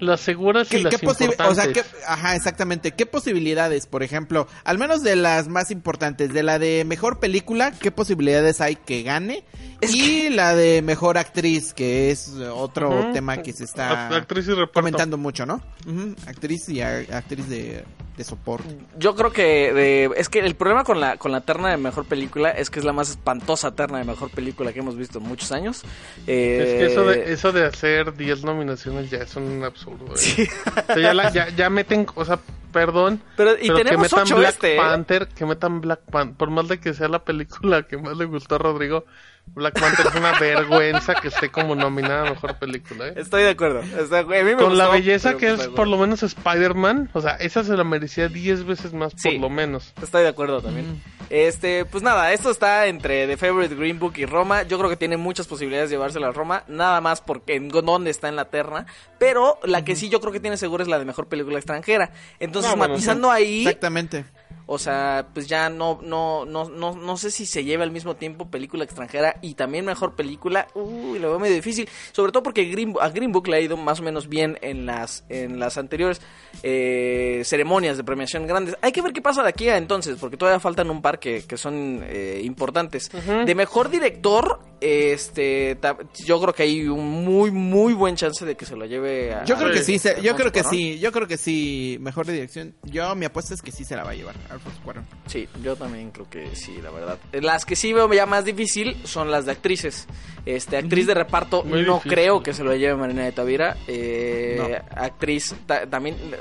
las seguras y ¿Qué, las qué posi- importantes. o sea, ¿qué- ajá, exactamente. ¿Qué posibilidades, por ejemplo, al menos de las más importantes, de la de mejor película, qué posibilidades hay que gane? Y la de mejor actriz, que es otro tema que se está actriz y comentando mucho, ¿no? Ujú, Actriz y a- actriz de, de soporte. Yo creo que de- es que el problema con la con la terna de mejor película es que es la más espantosa terna de mejor película que hemos visto en muchos años. Eh, Es que eso de, eso de hacer 10 nominaciones ya es un absurdo. ¿eh? Sí. O sea, ya, la- ya, ya meten, o sea, perdón. Pero- y que tenemos metan ocho Black este, ¿eh? Panther, que metan Black Panther, por más de que sea la película que más le gustó a Rodrigo, Black Panther es una vergüenza que esté como nominada a mejor película, ¿eh? Estoy de acuerdo. Está- a mí me Con la belleza que pues, es por lo menos Spider-Man, o sea, esa se la merecía 10 veces más Sí. por lo menos. Estoy de acuerdo también. Este, pues nada, esto está entre The Favorite Green Book y Roma. Yo creo que tiene muchas posibilidades de llevársela a Roma, nada más porque en dónde está en la terna. Pero la que sí yo creo que tiene segura es la de mejor película extranjera. Entonces, Ah, bueno, matizando ahí, Exactamente. O sea, pues ya no, no, no, no, no sé si se lleva al mismo tiempo película extranjera y también mejor película. Uy, lo veo medio difícil. Sobre todo porque Green, a Green Book le ha ido más o menos bien en las, en las anteriores eh, ceremonias de premiación grandes. Hay que ver qué pasa de aquí a entonces, porque todavía faltan un par que, que son eh, importantes. De mejor director, este, yo creo que hay un muy, muy buen chance de que se lo lleve a. Yo creo que Sí. sí, se- yo creo que sí, yo creo que sí, mejor de dirección. Yo mi apuesta es que sí se la va a llevar Alfonso Cuarón. Sí, yo también creo que sí, la verdad. Las que sí veo ya más difícil son las de actrices. Este, actriz de reparto, Muy no difícil. creo que se lo lleve Marina de Tavira. Eh, No. Actriz, ta- también eh,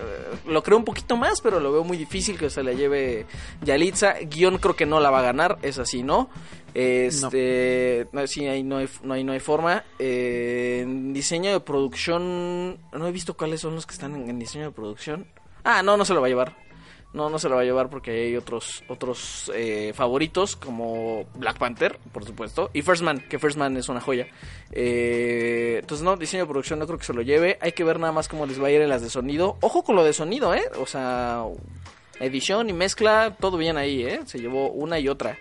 lo creo un poquito más, pero lo veo muy difícil que se la lleve Yalitza. Guión creo que no la va a ganar, es así, ¿no? Este, no. sí, ahí no hay, no hay, no hay forma. Eh, en diseño de producción, no he visto cuáles son los que están en, en diseño de producción. Ah, no, no se lo va a llevar. No, no se lo va a llevar porque hay otros otros eh, favoritos como Black Panther, por supuesto, y First Man, que First Man es una joya. Eh, entonces, no, diseño de producción no creo que se lo lleve. Hay que ver nada más cómo les va a ir en las de sonido. Ojo con lo de sonido, ¿eh? O sea, edición y mezcla, todo bien ahí, ¿eh? Se llevó una y otra.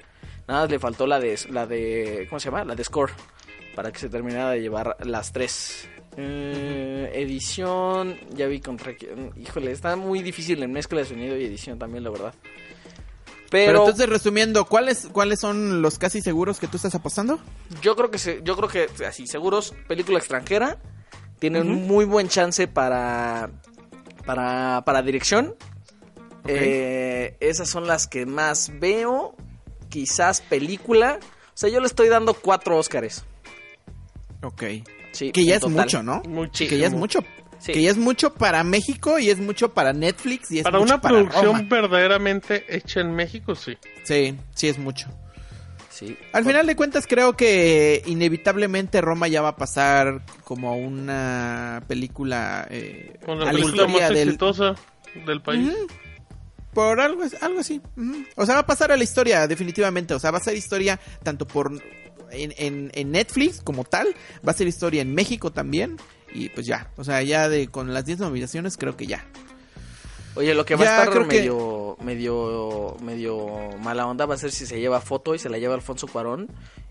Nada más le faltó la de, la de, ¿cómo se llama? La de Score, para que se terminara de llevar las tres. Eh, edición, ya vi contra Híjole, está muy difícil en mezcla de sonido y edición también, la verdad. Pero, Pero, entonces resumiendo, ¿cuáles cuáles son los casi seguros que tú estás apostando? yo creo que se, yo creo que así seguros película extranjera tiene un muy buen chance para para para dirección. Eh, esas son las que más veo. Quizás película. O sea, yo le estoy dando cuatro Óscares. Ok. Sí, Que ya es total. mucho, ¿no? Muchísimo. Que ya es mucho. Sí. Que ya es mucho para México y es mucho para Netflix y es Para mucho una para producción Roma. verdaderamente hecha en México, sí. Sí, sí es mucho. Sí. Al final de cuentas creo que inevitablemente Roma ya va a pasar como una película eh, Con la a la película historia más del exitosa. del país. Por algo, es- algo así. O sea, va a pasar a la historia, definitivamente. O sea, va a ser historia tanto por en, en, en Netflix como tal. Va a ser historia en México también. Y pues ya. O sea, ya de con las 10 nominaciones creo que ya. Oye, lo que va Ya, a estar que- medio, medio, medio mala onda va a ser si se lleva foto y se la lleva Alfonso Cuarón.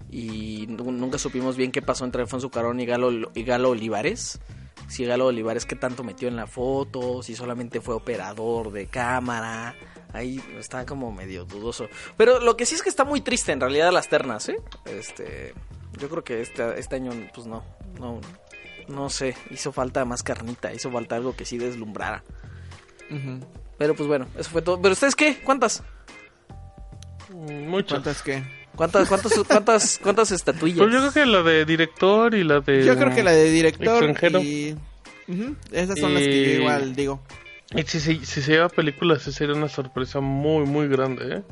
Y nu- nunca supimos bien qué pasó entre Alfonso Cuarón y Galo, y Galo Olivares. Si Galo Olivares qué tanto metió en la foto, si solamente fue operador de cámara. Ahí está como medio dudoso. Pero lo que sí es que está muy triste en realidad las ternas, ¿eh? Este, yo creo que este, este año, pues no, no, no sé, hizo falta más carnita, hizo falta algo que sí deslumbrara. Pero pues bueno, eso fue todo. ¿Pero ustedes qué? ¿Cuántas? Muchas. ¿Cuántas qué? ¿Cuántas, cuántas, cuántas, cuántas estatuillas? Pues yo creo que la de director y la de... Yo creo que la de director extranjero. y... Ujú, Esas son las que yo Y- igual digo. Y si, si, si se lleva películas, sí sería una sorpresa muy, muy grande, ¿eh?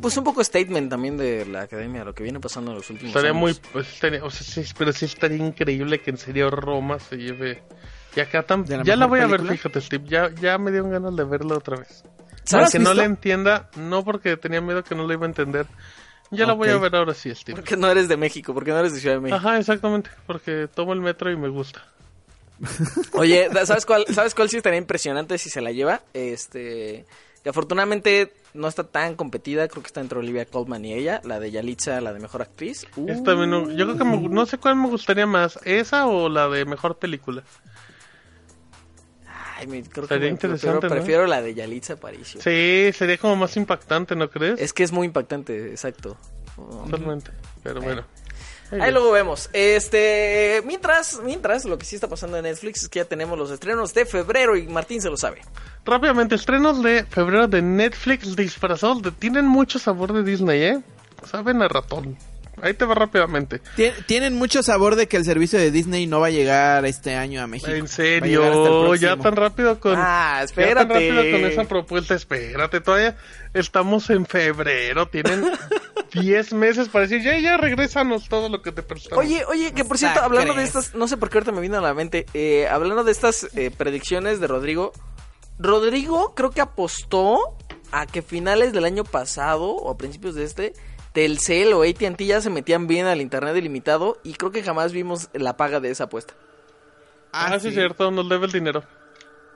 Pues un poco statement también de la academia, lo que viene pasando en los últimos Estaría años. muy... Pues, estaría- o sea, sí, pero sí estaría increíble que en serio Roma se lleve... Y acá tam- ¿De la ya la voy a ver, película? fíjate, Steve. Ya, ya me dieron ganas de verla otra vez. ¿La has Aunque no la entienda, no porque tenía miedo que no la iba a entender. Ya la voy a ver ahora sí, Steve. Porque no eres de México, porque no eres de Ciudad de México. Ajá, exactamente. Porque tomo el metro y me gusta. Oye, ¿sabes cuál, ¿sabes cuál sí estaría impresionante si se la lleva? Este, que afortunadamente no está tan competida, creo que está entre Olivia Colman y ella, la de Yalitza, la de Mejor Actriz. Uh, Esta no- yo creo que me- no sé cuál me gustaría más, esa o la de mejor película. Ay, me- creo que Estaría me- interesante, prefiero, ¿no? prefiero la de Yalitza Aparicio. Sí, sería como más impactante, ¿no crees? Es que es muy impactante, exacto. Totalmente. Pero bueno. Ahí luego vemos. Este, mientras, mientras, lo que sí está pasando en Netflix es que ya tenemos los estrenos de febrero y Martín se lo sabe. Rápidamente, estrenos de febrero de Netflix disfrazados de... Tienen mucho sabor de Disney, ¿eh? Saben a ratón. Ahí te va rápidamente. Tien- Tienen mucho sabor de que el servicio de Disney no va a llegar este año a México. En serio, ya tan rápido con... Ah, Ya tan rápido con esa propuesta, espérate, todavía estamos en febrero, tienen 10 meses para decir, ya, ya, regrésanos todo lo que te prestamos. Oye, oye, que por cierto, Hasta hablando de estas, no sé por qué ahorita me vino a la mente, eh, hablando de estas eh, predicciones de Rodrigo, Rodrigo creo que apostó a que finales del año pasado o a principios de este, Telcel o AT&T ya se metían bien al internet ilimitado y creo que jamás vimos la paga de esa apuesta. ah, sí, es cierto, nos debe el dinero.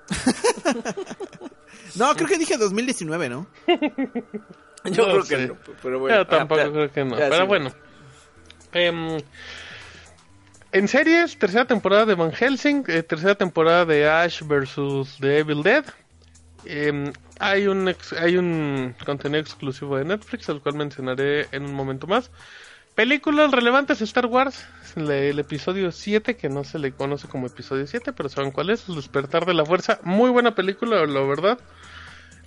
No, creo que dije 2019, ¿no? Yo No creo que no, pero bueno. Yo tampoco Ah, ya- creo que no, pero sí. bueno. Em, en series, tercera temporada de Van Helsing, eh, tercera temporada de Ash vs. The Evil Dead. Em, hay un ex- hay un contenido exclusivo de Netflix, el cual mencionaré en un momento más. Películas relevantes Star Wars, el episodio 7, que no se le conoce como episodio 7, pero saben cuál es, El despertar de la fuerza, muy buena película, la verdad.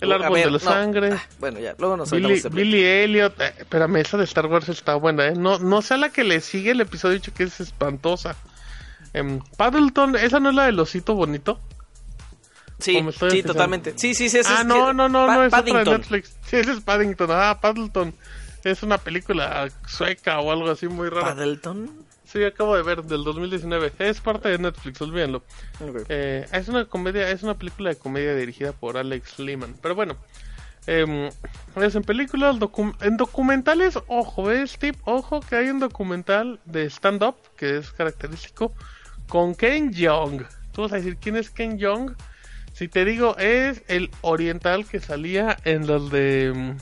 El A árbol ver, de la no. sangre. Ah, Bueno, ya, luego nos Billy, Billy Elliot, eh, espérame, esa de Star Wars está buena, ¿eh? No, no sea la que le sigue el episodio 8 que es espantosa. Em, Paddleton, ¿esa no es la del osito bonito? Sí, ¿O me estoy sí, totalmente. Sí, sí, sí. ah, es no, no, no, Pa- no, es otra de Paddington. Netflix. Sí, ese es Paddington, ah, Paddleton. Es una película sueca o algo así muy rara. Paddleton. Sí, acabo de ver, del 2019. Es parte de Netflix, olvídenlo. Ok. Eh, es una comedia, es una película de comedia dirigida por Alex Lehman. Pero bueno, em, es en películas, docu- en documentales, ojo, eh, Steve, ojo que hay un documental de stand-up que es característico con Ken Jeong. Tú vas a decir quién es Ken Jeong. Si te digo, es el oriental que salía en los de.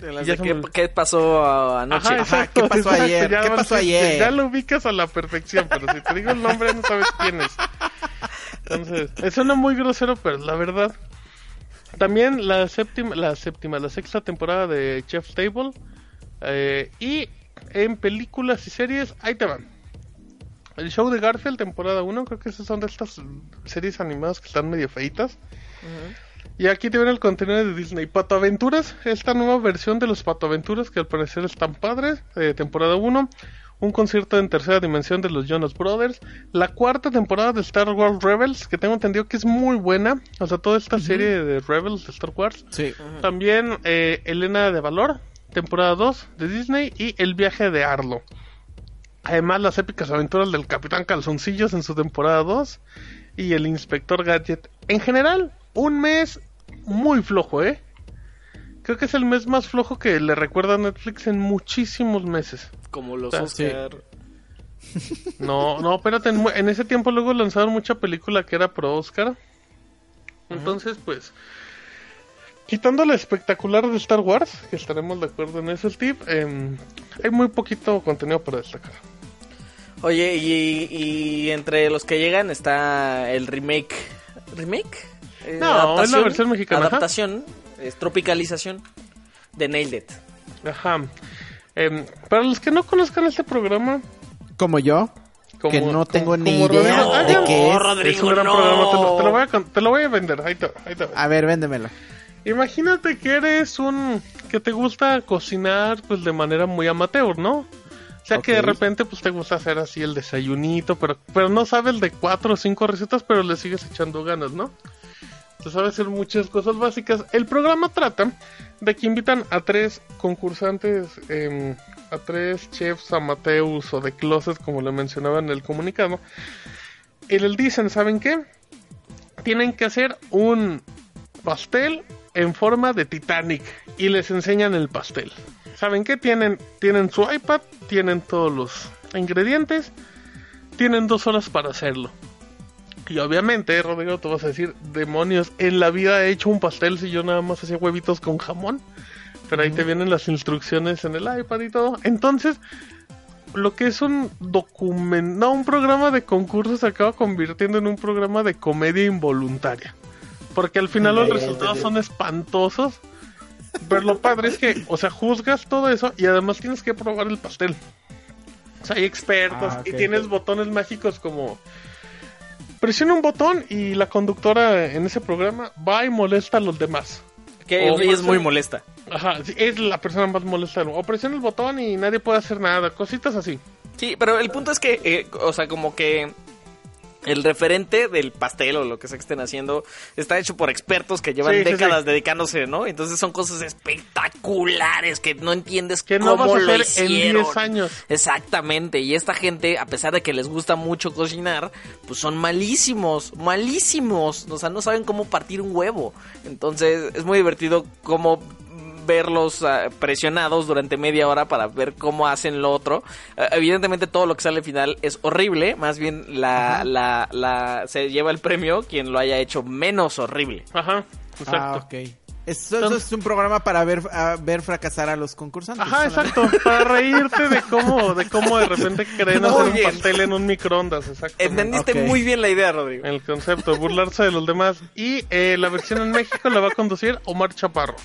De las Ya de qué, qué pasó anoche. Ajá, Ajá, exacto, ¿qué pasó exacto, ayer? ya ¿Qué vas- pasó ayer? Ya lo ubicas a la perfección, pero si te digo el nombre no sabes quién es. Entonces, es suena muy grosero, pero la verdad. También la séptima, la séptima, la sexta temporada de Chef's Table. eh, y en películas y series, ahí te van. El show de Garfield, temporada 1, creo que esas son de estas series animadas que están medio feitas. Y aquí te ven el contenido de Disney. Pato Aventuras, esta nueva versión de los Pato Aventuras que al parecer están padres. eh, temporada 1. Un concierto en tercera dimensión de los Jonas Brothers. La cuarta temporada de Star Wars Rebels, que tengo entendido que es muy buena. O sea, toda esta serie de Rebels de Star Wars. Sí. También eh, Elena de Valor, temporada 2 de Disney. Y El viaje de Arlo. Además, las épicas aventuras del Capitán Calzoncillos en su temporada 2. Y el Inspector Gadget. En general, un mes muy flojo, ¿eh? Creo que es el mes más flojo que le recuerda a Netflix en muchísimos meses. Como los Ah, Oscar. No, no, espérate, en, ese tiempo luego lanzaron mucha película que era pro Oscar. Entonces, pues, quitando la espectacular de Star Wars, que estaremos de acuerdo en eso, Steve, em, hay muy poquito contenido para destacar. Oye, y, y entre los que llegan está el remake. ¿Remake? Eh, No, es la versión mexicana. Adaptación, es tropicalización de Nailed It. Ajá. Em, para los que no conozcan este programa, Como yo, como, que no tengo como- ni como idea Rodrigo- de ya, qué No, es. Rodrigo, Es un gran no. programa, te lo, te lo voy a, te lo voy a vender. Ahí te, ahí te. A ver, véndemelo. Imagínate que eres un que te gusta cocinar pues de manera muy amateur, ¿no? O sea que de repente pues te gusta hacer así el desayunito, pero pero no sabes de cuatro o cinco recetas, pero le sigues echando ganas, ¿no? Te sabes hacer muchas cosas básicas. El programa trata de que invitan a tres concursantes, em, a tres chefs amateurs o de closet, como le mencionaba en el comunicado. Y les dicen, ¿saben qué? Tienen que hacer un pastel en forma de Titanic y les enseñan el pastel. ¿Saben qué? Tienen, tienen su iPad, tienen todos los ingredientes, tienen dos horas para hacerlo. Y obviamente, Rodrigo, tú vas a decir, demonios, en la vida he hecho un pastel si yo nada más hacía huevitos con jamón. Pero ahí te vienen las instrucciones en el iPad y todo. Entonces, lo que es un documento, no, un programa de concursos se acaba convirtiendo en un programa de comedia involuntaria. Porque al final los resultados son espantosos. Pero lo padre es que, o sea, juzgas todo eso y además tienes que probar el pastel. O sea, hay expertos Ah, y tienes botones mágicos como... Presiona un botón y la conductora en ese programa va y molesta a los demás. Que O ella es muy molesta. Ajá, sí, es la persona más molesta. O presiona el botón y nadie puede hacer nada. Cositas así. Sí, pero el punto es que, eh, o sea, como que el referente del pastel o lo que sea que estén haciendo está hecho por expertos que llevan Sí, décadas sí. dedicándose, ¿no? Entonces son cosas espectaculares que no entiendes Que no cómo vas a lo hacer en hicieron. 10 años. Exactamente, y esta gente, a pesar de que les gusta mucho cocinar, pues son malísimos, malísimos, o sea, no saben cómo partir un huevo. Entonces es muy divertido cómo verlos ah, presionados durante media hora para ver cómo hacen lo otro. Eh, evidentemente todo lo que sale al final es horrible, más bien la, la, la, se lleva el premio quien lo haya hecho menos horrible. Ajá, exacto. Ah, ok. Eso, eso es un programa para ver, a ver fracasar a los concursantes. Ajá, solamente. exacto. Para reírte de cómo, de cómo de repente creen Muy hacer un pastel en un microondas, exactamente. Entendiste muy bien la idea, Rodrigo. El concepto, burlarse de los demás. Y eh, la versión en México la va a conducir Omar Chaparro.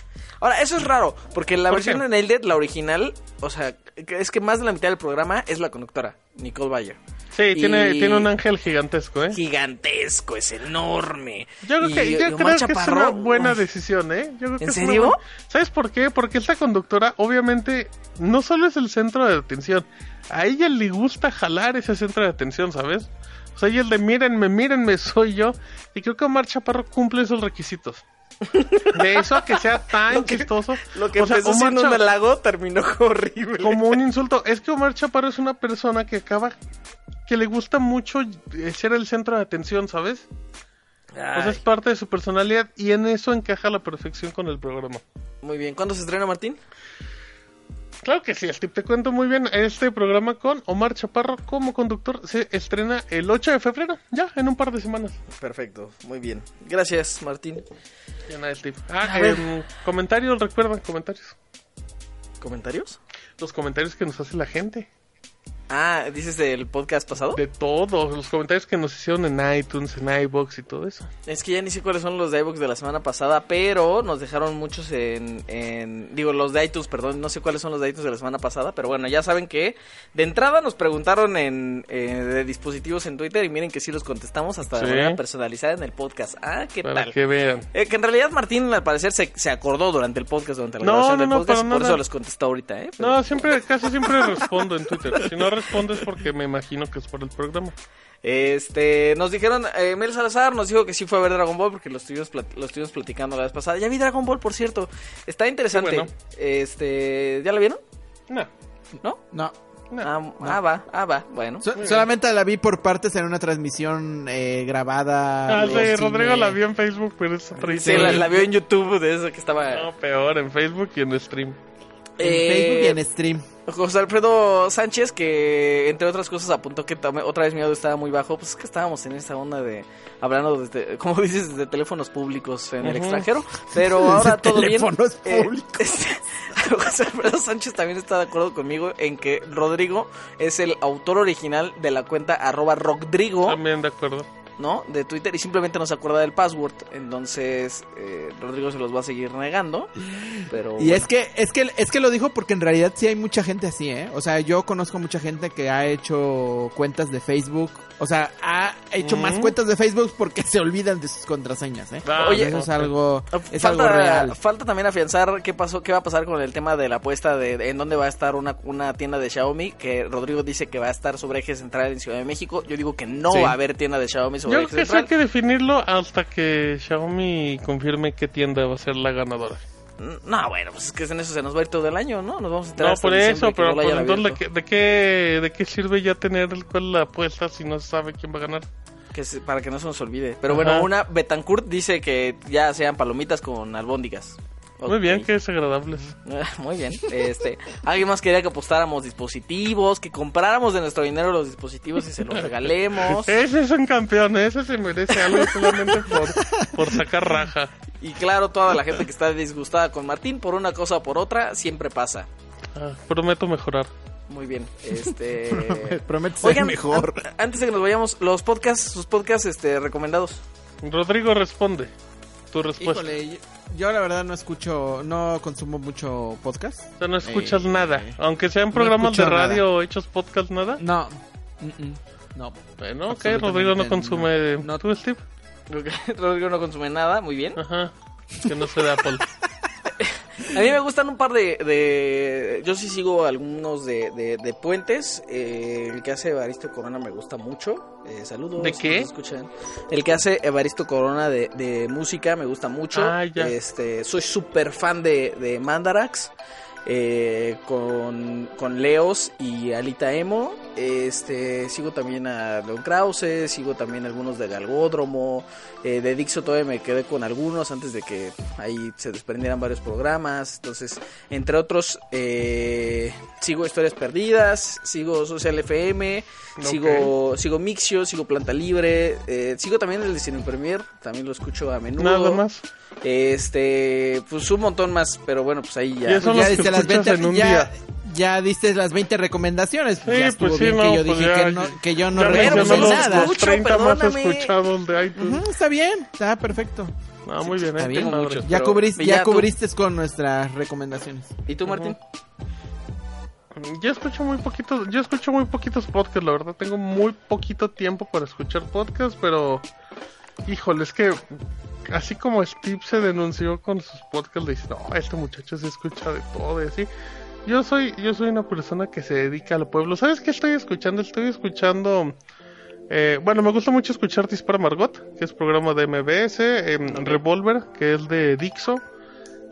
Ahora, eso es raro, porque la ¿Por versión qué? de Nailed It, la original, o sea, que- es que más de la mitad del programa es la conductora, Nicole Bayer. Sí, Y- tiene, tiene un ángel gigantesco, ¿eh? Gigantesco, es enorme. Yo creo Y- que, y yo creo que es una buena decisión, ¿eh? Yo creo que ¿En es serio? buena- ¿Sabes por qué? Porque esta conductora, obviamente, no solo es el centro de atención. A ella le gusta jalar ese centro de atención, ¿sabes? O sea, ella es de mírenme, mírenme, soy yo. Y creo que Omar Chaparro cumple esos requisitos. De eso a que sea tan Lo que- chistoso. Lo que O sea, empezó Omar siendo un halago terminó horrible. como un insulto. Es que Omar Chaparro es una persona que acaba. que le gusta mucho eh, ser el centro de atención, ¿sabes? O sea, Ay, es parte de su personalidad y en eso encaja a la perfección con el programa. muy bien, ¿cuándo se estrena, Martín? Claro que sí, Steve, te cuento muy bien. Este programa con Omar Chaparro como conductor se estrena el 8 de febrero, ya en un par de semanas. Perfecto, muy bien. Gracias, Martín. Ya nada, Steve. Ah, em, comentarios, recuerdan, comentarios. ¿Comentarios? Los comentarios que nos hace la gente. Ah, ¿dices del podcast pasado? De todos, los comentarios que nos hicieron en iTunes, en iBox y todo eso. Es que ya ni sé cuáles son los de iVoox de la semana pasada, pero nos dejaron muchos en, en- Digo, los de iTunes, perdón, no sé cuáles son los de iTunes de la semana pasada, pero bueno, ya saben que de entrada nos preguntaron en eh, de dispositivos en Twitter y miren que sí los contestamos hasta de Sí. manera personalizada en el podcast. Ah, ¿qué Para tal? que vean. Eh, que en realidad Martín al parecer se, se acordó durante el podcast, durante la No, grabación no, del no, podcast, por nada. eso les contestó ahorita, ¿eh? Pero- No, siempre, casi siempre respondo en Twitter. Si no respondes porque me imagino que es por el programa. Este, nos dijeron, eh, Mel Salazar nos dijo que sí fue a ver Dragon Ball porque lo estuvimos, lo estuvimos platicando la vez pasada. Ya vi Dragon Ball, por cierto. Está interesante. Bueno. Este, ¿ya la vieron? No. ¿No? No. Ah, ah, va, ah, va, bueno. So- solamente la vi por partes en una transmisión eh, grabada. Ah, sí, cine. Rodrigo la vio en Facebook, pero es otra Sí, historia. la, la vio en YouTube de eso que estaba... No, peor, en Facebook y en stream. En Eh, Facebook y en stream. José Alfredo Sánchez, que entre otras cosas apuntó que otra vez mi audio estaba muy bajo, pues es que estábamos en esa onda de hablando desde, como dices, desde teléfonos públicos en el extranjero, pero ahora todo bien. Teléfonos Eh, públicos. este, José Alfredo Sánchez también está de acuerdo conmigo en que Rodrigo es el autor original de la cuenta arroba Rodrigo, También de acuerdo. ¿No? De Twitter y simplemente no se acuerda del password, entonces eh, Rodrigo se los va a seguir negando, pero Y es que, es que, es que lo dijo porque en realidad sí hay mucha gente así, ¿eh? O sea, yo conozco mucha gente que ha hecho cuentas de Facebook. O sea, ha hecho más cuentas de Facebook porque se olvidan de sus contraseñas, ¿eh? Ah, Oye, eso es algo, es falta, algo real. falta también afianzar qué pasó, qué va a pasar con el tema de la apuesta de, de en dónde va a estar una, una tienda de Xiaomi, que Rodrigo dice que va a estar sobre eje central en Ciudad de México. Yo digo que no Sí. va a haber tienda de Xiaomi Yo creo que eso hay que definirlo hasta que Xiaomi confirme qué tienda va a ser la ganadora. No, bueno, pues es que en eso se nos va a ir todo el año, ¿no? Nos vamos a enterar No, por eso, pero no pues, entonces, ¿de qué, de, qué, ¿de qué sirve ya tener el cual la apuesta si no se sabe quién va a ganar? Que se- para que no se nos olvide. Pero Ajá. bueno, una Betancourt dice que ya sean palomitas con albóndigas. Muy bien, qué desagradables. Muy bien. Este, alguien más quería que apostáramos dispositivos, que compráramos de nuestro dinero los dispositivos y se los regalemos. Ese es un campeón, ese se merece algo solamente por, por sacar raja. Y claro, toda la gente que está disgustada con Martín por una cosa o por otra, siempre pasa. Ah, prometo mejorar. Muy bien. Este Prometo ser Oigan, mejor. an- antes de que nos vayamos, los podcasts, sus podcasts este recomendados. Rodrigo responde. Tu respuesta. Híjole, yo, yo la verdad no escucho, no consumo mucho podcast. O sea, no escuchas Eh, nada. Aunque sean no programas de escucho nada. radio o hechos podcast, nada. No. Mm, mm, No. Bueno, ok, Rodrigo no no. consume. No. ¿Tú, Steve? Rodrigo no consume nada, muy bien. Ajá. Que no sé de Apple. A mí me gustan un par de... de- yo sí sigo algunos de, de, de puentes. Eh, el que hace Evaristo Corona me gusta mucho. Eh, saludos. ¿De qué? escuchan. El que hace Evaristo Corona de, de música me gusta mucho. Ah, ya. Este, soy súper fan de, de Mandarax. eh, con, con Leos y Alita Emo. Este, sigo también a Leon Krause, sigo también algunos de Galgódromo, eh, de Dixo todavía me quedé con algunos antes de que ahí se desprendieran varios programas. Entonces, entre otros, eh, sigo Historias Perdidas, sigo Social FM, sigo, sigo Mixio, sigo Planta Libre, eh, sigo también el de Cine Premier, también lo escucho a menudo. Nada más. Este, pues un montón más, pero bueno, pues ahí ya. eso- Son ya los que diste las 20, en un ya, día. Ya diste las 20 recomendaciones. Pues Sí, ya pues sí, bien no, que yo pues dije ya- que, no, que yo no recomendé no nada. los escucho, 30 más escuchados de iTunes. Ujú, está bien, está perfecto. Ah, muy bien, Está eh, bien. muchos. Ya, cubriste, ya ya cubriste con nuestras recomendaciones. ¿Y tú, Martín? Yo escucho muy poquitos, yo escucho muy poquitos podcasts, la verdad. Tengo muy poquito tiempo para escuchar podcasts, pero híjole, es que así como Steve se denunció con sus podcasts, le dice, no, este muchacho se escucha de todo y así. Yo soy, yo soy una persona que se dedica al pueblo. ¿Sabes qué estoy escuchando? Estoy escuchando, eh, bueno, me gusta mucho escuchar Dispara Margot, que es programa de MBS, Revolver, que es de Dixo,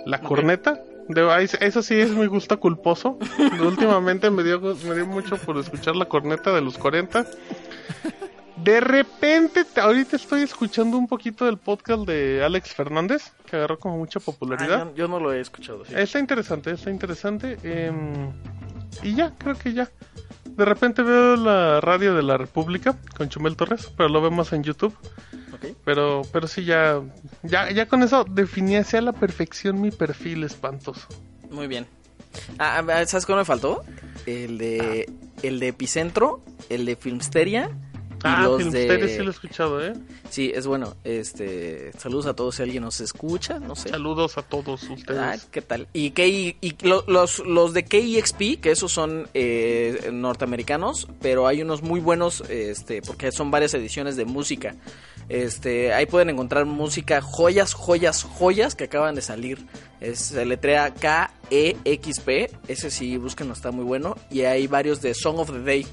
La Corneta. De, eso sí es mi gusto culposo. Últimamente me dio, me dio mucho por escuchar la corneta de los 40. De repente, te- ahorita estoy escuchando un poquito del podcast de Alex Fernández, que agarró como mucha popularidad. Ah, yo, yo no lo he escuchado. sí. Está interesante, está interesante. em, y ya, creo que ya. De repente veo la radio de la República con Chumel Torres, pero lo vemos en YouTube. Ok. Pero, pero sí, ya, ya, ya con eso definí hacia la perfección mi perfil espantoso. Muy bien. Ah, ah, ¿Sabes cuál me faltó? El de, el de Epicentro, el de Filmsteria. Ah, los Filmsteria de... sí lo he escuchado, ¿eh? Sí, es bueno. Este, saludos a todos si alguien nos escucha, no sé. Saludos a todos Ah, ustedes. ¿qué tal? Y, y lo- los, los de KEXP, que esos son eh, norteamericanos, pero hay unos muy buenos, este, porque son varias ediciones de música. Este, ahí pueden encontrar música, joyas, joyas, joyas que acaban de salir. Es, se letrea K-E-X-P, ese sí, búsquenlo, está muy bueno. Y hay varios de Song of the Day.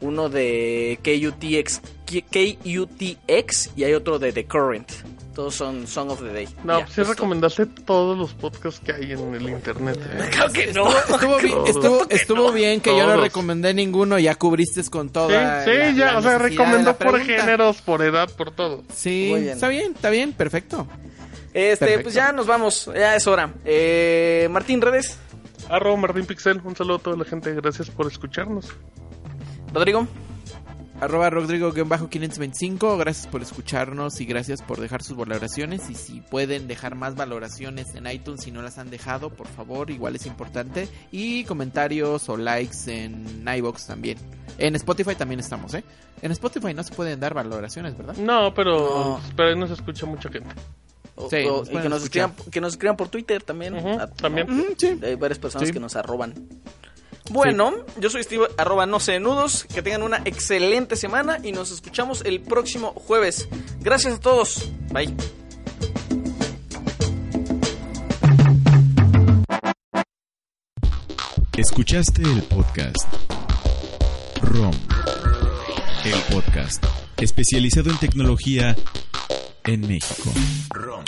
Uno de KUTX, KUTX y hay otro de The Current. Todos son Song of the Day. No, Ya, pues todo. recomendaste todos los podcasts que hay en el internet. eh. Claro que no. Estuvo, bien, estuvo, estuvo bien que yo no recomendé ninguno, ya cubriste con Sí, toda. sí, la- ya, la o sea, recomendó por géneros, por edad, por todo. Sí, bien. está bien, está bien, perfecto. Este, Perfecto. pues ya nos vamos. Ya es hora. Eh, Martín, redes. Arroba Martín Pixel, un saludo a toda la gente, gracias por escucharnos. Rodrigo. Arroba Rodrigo-525, gracias por escucharnos y gracias por dejar sus valoraciones. Y si pueden dejar más valoraciones en iTunes si no las han dejado, por favor, igual es importante. Y comentarios o likes en iBox también. En Spotify también estamos, ¿eh? En Spotify no se pueden dar valoraciones, ¿verdad? No, pero, No. pero ahí nos escucha mucha gente. O- Sí, o- y que nos, escriban, que nos escriban por Twitter también. También. ¿no? Sí. Hay varias personas Sí. que nos arroban. Bueno, yo soy Steve, arroba no sé de nudos. Que tengan una excelente semana y nos escuchamos el próximo jueves. Gracias a todos. Bye. Escuchaste el podcast ROM, el podcast especializado en tecnología en México. ROM.